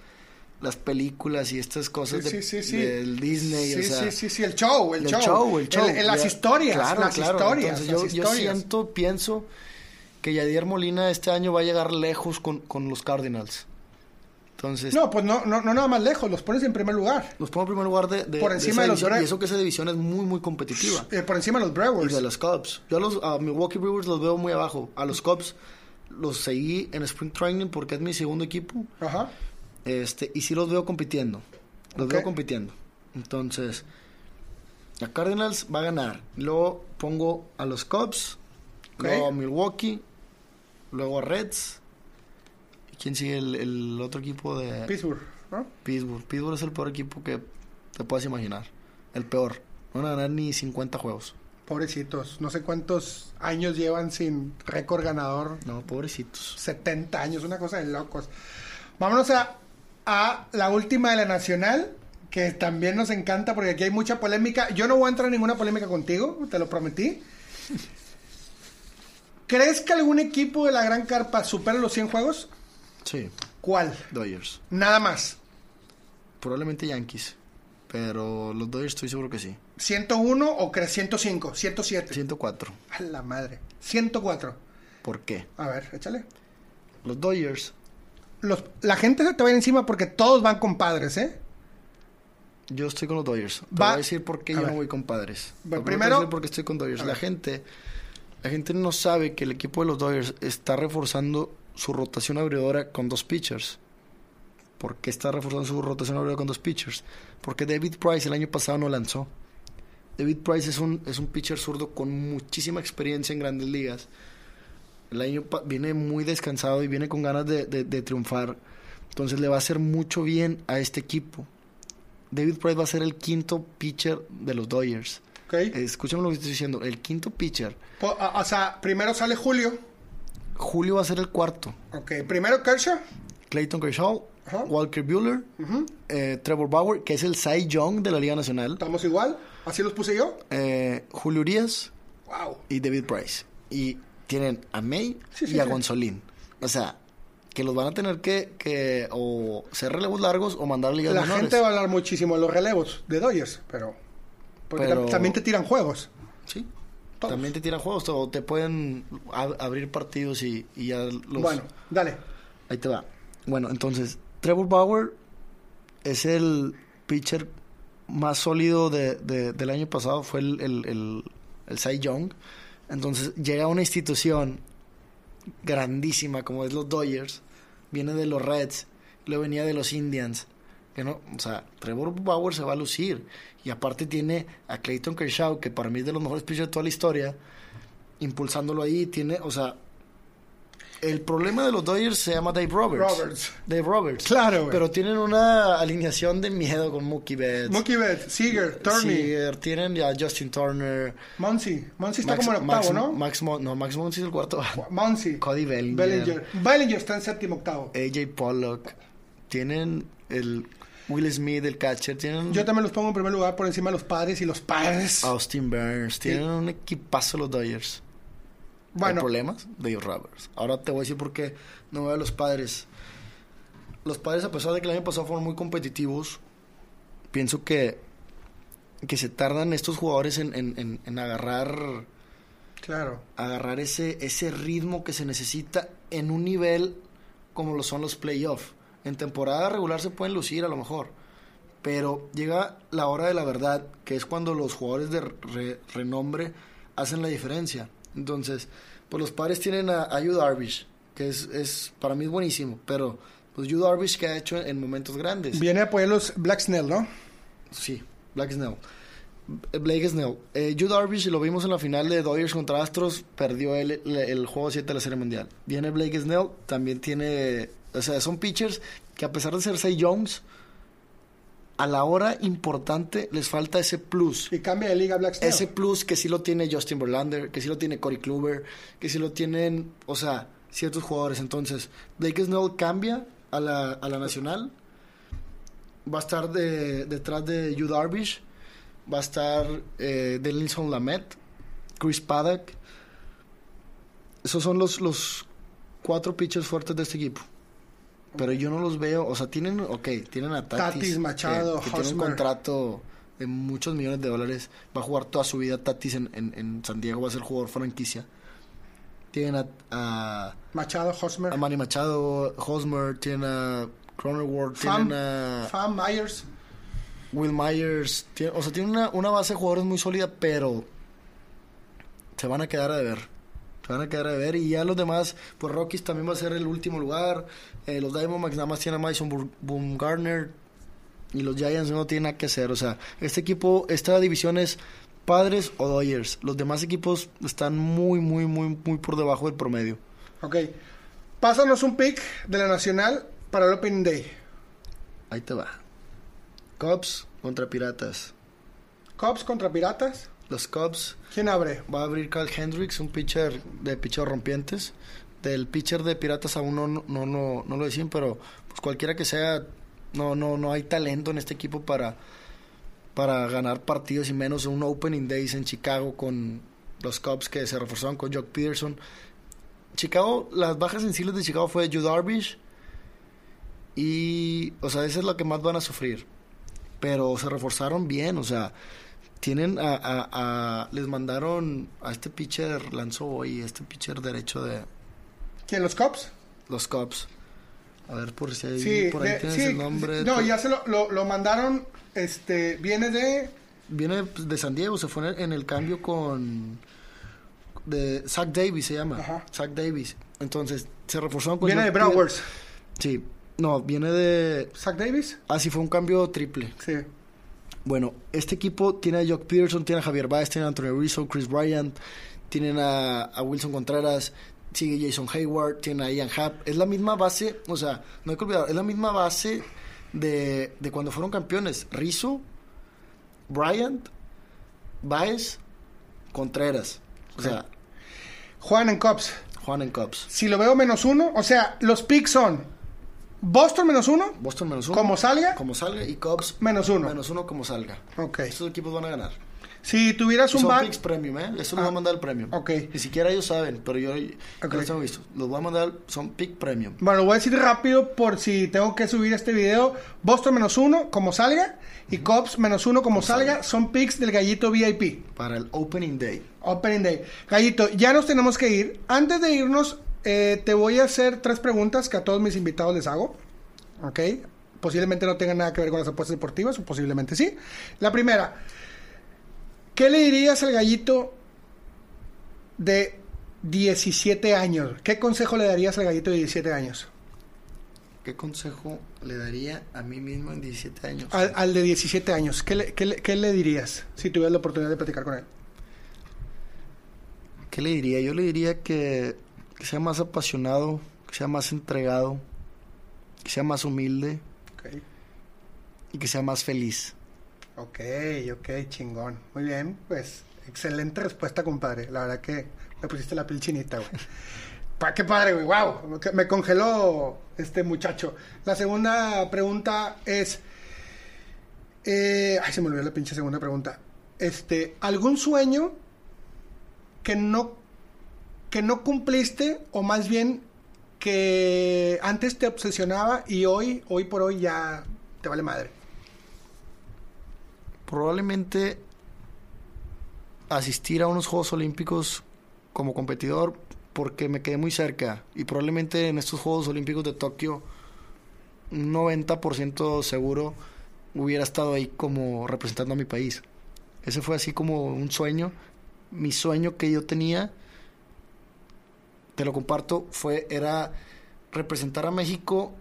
las películas y estas cosas Sí, de- sí, sí, sí. del Disney. O sea, sí, sí, sí, el show, el, el show. show, el show. El- las historias, claro, las claro. historias. Entonces, yo, las yo historias. siento, pienso que Yadier Molina este año va a llegar lejos con, con los Cardinals. Entonces, No, pues no, no, no nada más lejos, los pones en primer lugar. los pongo en primer lugar de, de- Por encima de los división, Y eso que esa división es muy, muy competitiva. Eh, por encima de los Y Brewers. de los Cubs. Yo a los a Milwaukee Brewers los veo muy abajo. A los Cubs los seguí en Spring Training porque es mi segundo equipo. Ajá. Este, y sí los veo compitiendo. Los veo compitiendo. Entonces, a Cardinals va a ganar. Luego pongo a los Cubs, luego a Milwaukee, luego a Reds. ¿Y quién sigue el, el otro equipo de Pittsburgh, ¿no? Pittsburgh? Pittsburgh es el peor equipo que te puedas imaginar. El peor. No van a ganar ni 50 juegos. Pobrecitos. No sé cuántos años llevan sin récord ganador. No, pobrecitos. 70 años, una cosa de locos. Vámonos a, a la última de la Nacional, que también nos encanta porque aquí hay mucha polémica. Yo no voy a entrar en ninguna polémica contigo, te lo prometí. ¿Crees que algún equipo de la Gran Carpa supere los 100 juegos? Sí. ¿Cuál? Dodgers. Nada más. Probablemente Yankees. Pero los Dodgers estoy seguro que sí. ¿101 o crees 105? 107. 104. A la madre. 104. ¿Por qué? A ver, échale. Los Dodgers. Los, la gente se te va a ir encima porque todos van con padres, ¿eh? Yo estoy con los Dodgers. Te Va- voy a decir por qué a yo ver. no voy con padres. Voy a primero- decir por qué estoy con Dodgers. A La ver. gente, la gente no sabe que el equipo de los Dodgers está reforzando su rotación abridora con dos pitchers. ¿Por qué está reforzando su rotación abridora con dos pitchers? Porque David Price el año pasado no lanzó. David Price es un, es un pitcher zurdo con muchísima experiencia en grandes ligas. El año viene muy descansado y viene con ganas de, de- de triunfar. Entonces le va a hacer mucho bien a este equipo. David Price va a ser el quinto pitcher de los Dodgers. ¿Ok? Eh, Escúchame lo que estoy diciendo. El quinto pitcher. O sea, primero sale Julio. Julio va a ser el cuarto. Ok, primero Kershaw. Clayton Kershaw, Ajá. Walker Bueller, eh, Trevor Bauer, que es el Cy Young de la Liga Nacional, Estamos igual. Así los puse yo. eh, Julio Urias Wow. y David Price. Y tienen a May Sí, sí, y a sí. Gonzolín. O sea, que los van a tener que, que o ser relevos largos o mandar ligas La menores. gente va a hablar muchísimo de los relevos de Dodgers, pero. Porque Pero- también te tiran juegos. Sí. Todos. También te tiran juegos o te pueden ab- abrir partidos y, y ya los... Bueno, dale. Ahí te va. Bueno, entonces, Trevor Bauer es el pitcher más sólido de, de- del año pasado, fue el, el, el, el Cy Young. Entonces, llega una institución grandísima como es los Dodgers, viene de los Reds, luego venía de los Indians. Que no, o sea, Trevor Bauer se va a lucir. Y aparte tiene a Clayton Kershaw, que para mí es de los mejores pitchers de toda la historia, impulsándolo ahí. Tiene, o sea, el problema de los Dodgers se llama Dave Roberts. Roberts. Dave Roberts. Claro, güey. Pero tienen una alineación de miedo con Mookie Betts. Mookie Betts, Seager, Turney, Seager, tienen ya Justin Turner. Monsi. Monsi está Max- como en octavo, Max- ¿no? Max Mon- no, Max Monsi es el cuarto. Monsi. Cody Bellinger. Bellinger. Bellinger está en séptimo octavo. AJ Pollock. Tienen el Will Smith, el catcher. Tienen Yo también los pongo en primer lugar por encima de los padres y los padres. Austin Burns. Tienen un equipazo los Dodgers. ¿Hay bueno, problemas? Dave Roberts. Ahora te voy a decir por qué no veo a los padres. Los padres, a pesar de que el año pasado fueron muy competitivos, pienso que, que se tardan estos jugadores en, en- en- en agarrar, claro. agarrar ese, ese ritmo que se necesita en un nivel como lo son los playoffs. En temporada regular se pueden lucir a lo mejor, pero llega la hora de la verdad, que es cuando los jugadores de re- renombre hacen la diferencia. Entonces, pues los padres tienen a, a Yu Darvish, que es, es para mí es buenísimo, pero pues Yu Darvish que ha hecho en, en momentos grandes. Viene a apoyar los Black Snell, ¿no? Sí, Black Snell. Eh, Blake Snell. Eh, Yu Darvish, lo vimos en la final de Dodgers contra Astros, perdió el, el, el juego 7 de la Serie Mundial. Viene Blake Snell, también tiene... O sea, son pitchers que a pesar de ser Cy Jones, a la hora importante les falta ese plus. Y cambia de liga Black Snell. Ese plus que sí lo tiene Justin Verlander, que sí lo tiene Corey Kluber, que sí lo tienen, o sea, ciertos jugadores. Entonces, Blake Snell cambia a la, a la nacional. Va a estar de, detrás de Yu Darvish. Va a estar eh, Denilson Lamet, Chris Paddock. Esos son los, los cuatro pitchers fuertes de este equipo. Pero yo no los veo, o sea, tienen, ok, tienen a Tatis. Tatis, Machado, que, que tiene un contrato de muchos millones de dólares. Va a jugar toda su vida Tatis en, en, en San Diego, va a ser jugador franquicia. Tienen a, a, Machado, Hosmer. a Manny Machado, Hosmer, tienen a Cronenworth, Fam, tienen a Fam Myers. Will Myers. tiene- o sea, tienen una, una base de jugadores muy sólida, pero se van a quedar a deber. Se van a quedar a deber. Y ya los demás, pues Rockies también va a ser el último lugar. Eh, los Diamondbacks nada más tienen a Madison Bumgarner. Y los Giants no tienen nada que hacer. O sea, este equipo, esta división es Padres o Dodgers. Los demás equipos están muy, muy, muy, muy por debajo del promedio. Ok. Pásanos un pick de la Nacional para el Opening Day. Ahí te va. Cubs contra Piratas. Cubs contra Piratas. Los Cubs ¿Quién abre? va a abrir Carl Hendricks, un pitcher de pitcher rompientes. Del pitcher de Piratas aún no, no, no, no lo decían, pero pues cualquiera que sea, no, no, no hay talento en este equipo para, para ganar partidos y menos un opening days en Chicago con los Cubs que se reforzaron con Jock Peterson. Chicago, las bajas sensibles de Chicago fue Yu Darvish Y, o sea, esa es la que más van a sufrir. Pero se reforzaron bien, o sea, tienen a, a, a les mandaron a este pitcher, lanzó hoy, este pitcher derecho de ¿Quién, los Cops? los Cubs. A ver por si hay, Sí, por ahí de- tienes sí, el nombre. No, ya se lo, lo, lo mandaron, este, viene de... Viene pues, de San Diego, se fue en el, cambio con... De Zach Davis se llama. Ajá. Zach Davis. Entonces, se reforzaron con... Viene de Browers. Sí. No, viene de... ¿Zach Davis? Ah, sí, fue un cambio triple. Sí. Bueno, este equipo tiene a Jock Peterson, tiene a Javier Baez, tiene a Anthony Rizzo, Chris Bryant, tienen a, a Wilson Contreras, sigue Jason Hayward, tiene a Ian Happ. Es la misma base, o sea, no hay que olvidar, es la misma base de, de cuando fueron campeones. Rizzo, Bryant, Baez, Contreras. O sea, Juan en Cops. Juan en Cubs. Si lo veo menos uno, o sea, los picks son Boston menos uno, Boston menos uno. como salga, Como salga y Cubs menos uno. menos uno como salga. Ok. Estos equipos van a ganar. Si tuvieras un Son picks premium, ¿eh? Eso Ah, los va a mandar el premium. ok. Ni siquiera ellos saben, pero yo, yo Ok. los tengo visto. Los voy a mandar, son pick premium. Bueno, lo voy a decir rápido por si tengo que subir este video. Boston menos uno, como salga. Y Cops menos uno, como salga. Son picks del Gallito VIP. Para el Opening Day. Opening Day. Gallito, ya nos tenemos que ir. Antes de irnos, eh, te voy a hacer tres preguntas que a todos mis invitados les hago. ¿Ok? Posiblemente no tengan nada que ver con las apuestas deportivas, o posiblemente sí. La primera, ¿qué le dirías al gallito de 17 años? ¿Qué consejo le darías al gallito de 17 años? ¿Qué consejo le daría a mí mismo en 17 años? Al, al de 17 años, ¿qué le, qué le- qué le dirías si tuvieras la oportunidad de platicar con él? ¿Qué le diría? Yo le diría que, que sea más apasionado, que sea más entregado, que sea más humilde y que sea más feliz. Ok, ok, chingón. Muy bien, pues excelente respuesta, compadre. La verdad que me pusiste la piel chinita, güey. Pa, qué padre, güey. Wow, me congeló este muchacho. La segunda pregunta es. eh, ay, se me olvidó la pinche segunda pregunta. Este, ¿algún sueño que no que no cumpliste o más bien que antes te obsesionaba y hoy hoy por hoy ya te vale madre? Probablemente asistir a unos Juegos Olímpicos como competidor porque me quedé muy cerca y probablemente en estos Juegos Olímpicos de Tokio un 90% seguro hubiera estado ahí como representando a mi país. Ese fue así como un sueño. Mi sueño que yo tenía, te lo comparto, fue, era representar a México,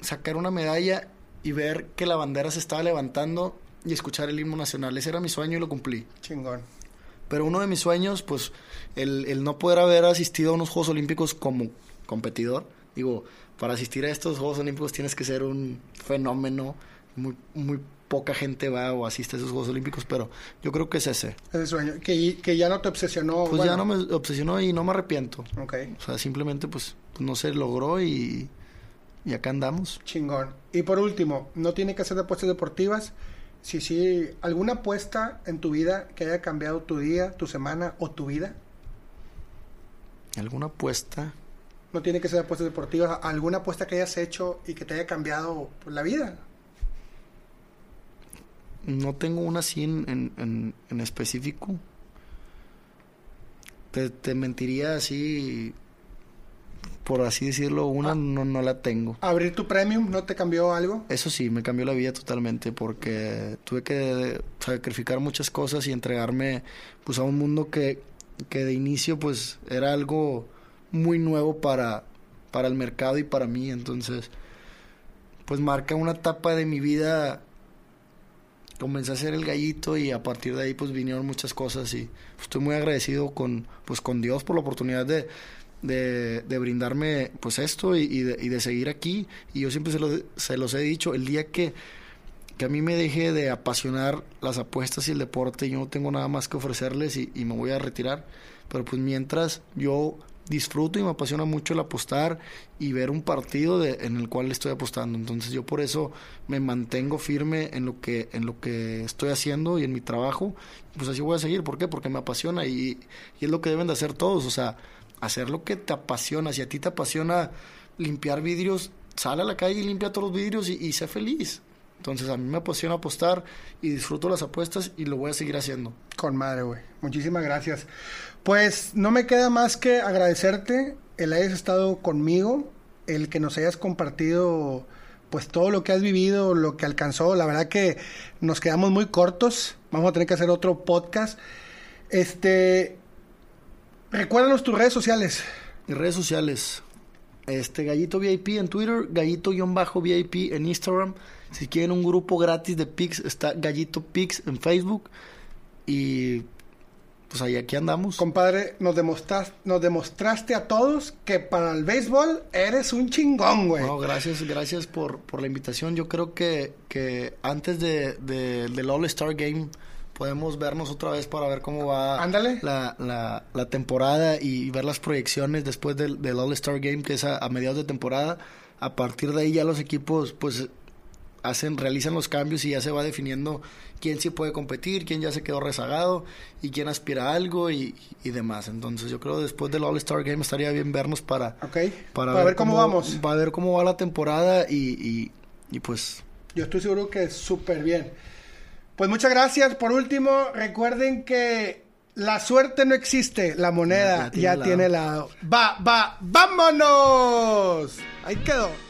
sacar una medalla y ver que la bandera se estaba levantando y escuchar el himno nacional. Ese era mi sueño y lo cumplí. Chingón. Pero uno de mis sueños, pues, el, el no poder haber asistido a unos Juegos Olímpicos como competidor. Digo, para asistir a estos Juegos Olímpicos tienes que ser un fenómeno. Muy, muy poca gente va o asiste a esos Juegos Olímpicos, pero yo creo que es ese. Ese sueño. Que, que ya no te obsesionó. Pues bueno, ya no me obsesionó y no me arrepiento. Ok, O sea, simplemente, pues, no se logró y, y acá andamos. chingón. Y por último, no tiene que ser de apuestas deportivas. Si sí, alguna apuesta en tu vida que haya cambiado tu día, tu semana o tu vida. ¿Alguna apuesta? No tiene que ser de apuestas deportivas. Alguna apuesta que hayas hecho y que te haya cambiado la vida. No tengo una así en, en, en, en específico. Te, te mentiría así, por así decirlo, una no, no la tengo. Abrir tu premium, ¿no te cambió algo? Eso sí, me cambió la vida totalmente porque tuve que sacrificar muchas cosas y entregarme pues a un mundo que, que de inicio pues era algo muy nuevo para, para el mercado y para mí. Entonces, pues marca una etapa de mi vida. Comencé a ser el gallito y a partir de ahí pues vinieron muchas cosas y pues, estoy muy agradecido con pues con Dios por la oportunidad de, de, brindarme pues esto y, de, seguir aquí. Y yo siempre se, lo, los he dicho el día que, que a mí me deje de apasionar las apuestas y el deporte yo no tengo nada más que ofrecerles y, y me voy a retirar. Pero pues mientras yo disfruto y me apasiona mucho el apostar y ver un partido de, en el cual estoy apostando. Entonces yo por eso me mantengo firme en lo que en lo que estoy haciendo y en mi trabajo. Pues así voy a seguir. ¿Por qué? Porque me apasiona y, y es lo que deben de hacer todos. O sea, hacer lo que te apasiona. Si a ti te apasiona limpiar vidrios, sale a la calle y limpia todos los vidrios y, y sé feliz. Entonces a mí me apasiona apostar y disfruto las apuestas y lo voy a seguir haciendo. Con madre, güey. Muchísimas gracias. Pues no me queda más que agradecerte el hayas estado conmigo, el que nos hayas compartido pues todo lo que has vivido, lo que alcanzó. La verdad que nos quedamos muy cortos. Vamos a tener que hacer otro podcast. Este, recuérdanos tus redes sociales. Mis redes sociales, este Gallito VIP en Twitter, Gallito-VIP en Instagram. Si quieren un grupo gratis de Pix, está Gallito Pix en Facebook. Y pues ahí aquí andamos. Compadre, nos demostraste, nos demostraste a todos que para el béisbol eres un chingón, güey. No, gracias, gracias por, por la invitación. Yo creo que, que antes de, de, del All-Star Game podemos vernos otra vez para ver cómo va Ándale. La, la, la, temporada y ver las proyecciones después del, del All-Star Game, que es a, a mediados de temporada. A partir de ahí ya los equipos, pues hacen, realizan los cambios y ya se va definiendo quién sí puede competir, quién ya se quedó rezagado y quién aspira a algo y, y demás. Entonces yo creo que después del All Star Game estaría bien vernos para, okay. para, para, ver, cómo, cómo, vamos. Para ver cómo va la temporada y, y, y pues... Yo estoy seguro que súper bien. Pues muchas gracias. Por último, recuerden que la suerte no existe, la moneda ya, ya tiene, ya lado. tiene lado. Va, va, vámonos. Ahí quedó.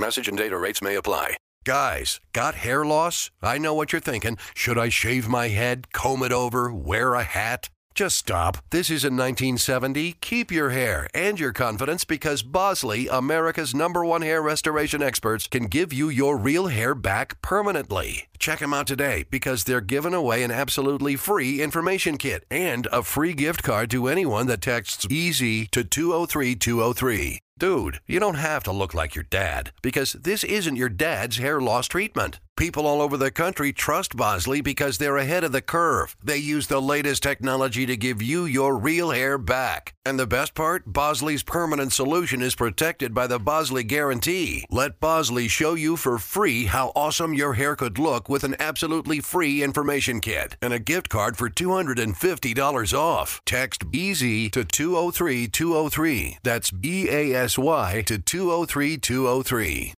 Message and data rates may apply. Guys, got hair loss? I know what you're thinking. Should I shave my head, comb it over, wear a hat? Just stop. This isn't 1970. Keep your hair and your confidence because Bosley, America's number one hair restoration experts, can give you your real hair back permanently. Check them out today because they're giving away an absolutely free information kit and a free gift card to anyone that texts EASY to 203203. Dude, you don't have to look like your dad because this isn't your dad's hair loss treatment. People all over the country trust Bosley because they're ahead of the curve. They use the latest technology to give you your real hair back. And the best part? Bosley's permanent solution is protected by the Bosley Guarantee. Let Bosley show you for free how awesome your hair could look with an absolutely free information kit and a gift card for $250 off. Text EASY to 203203. That's B A S Y to 203203.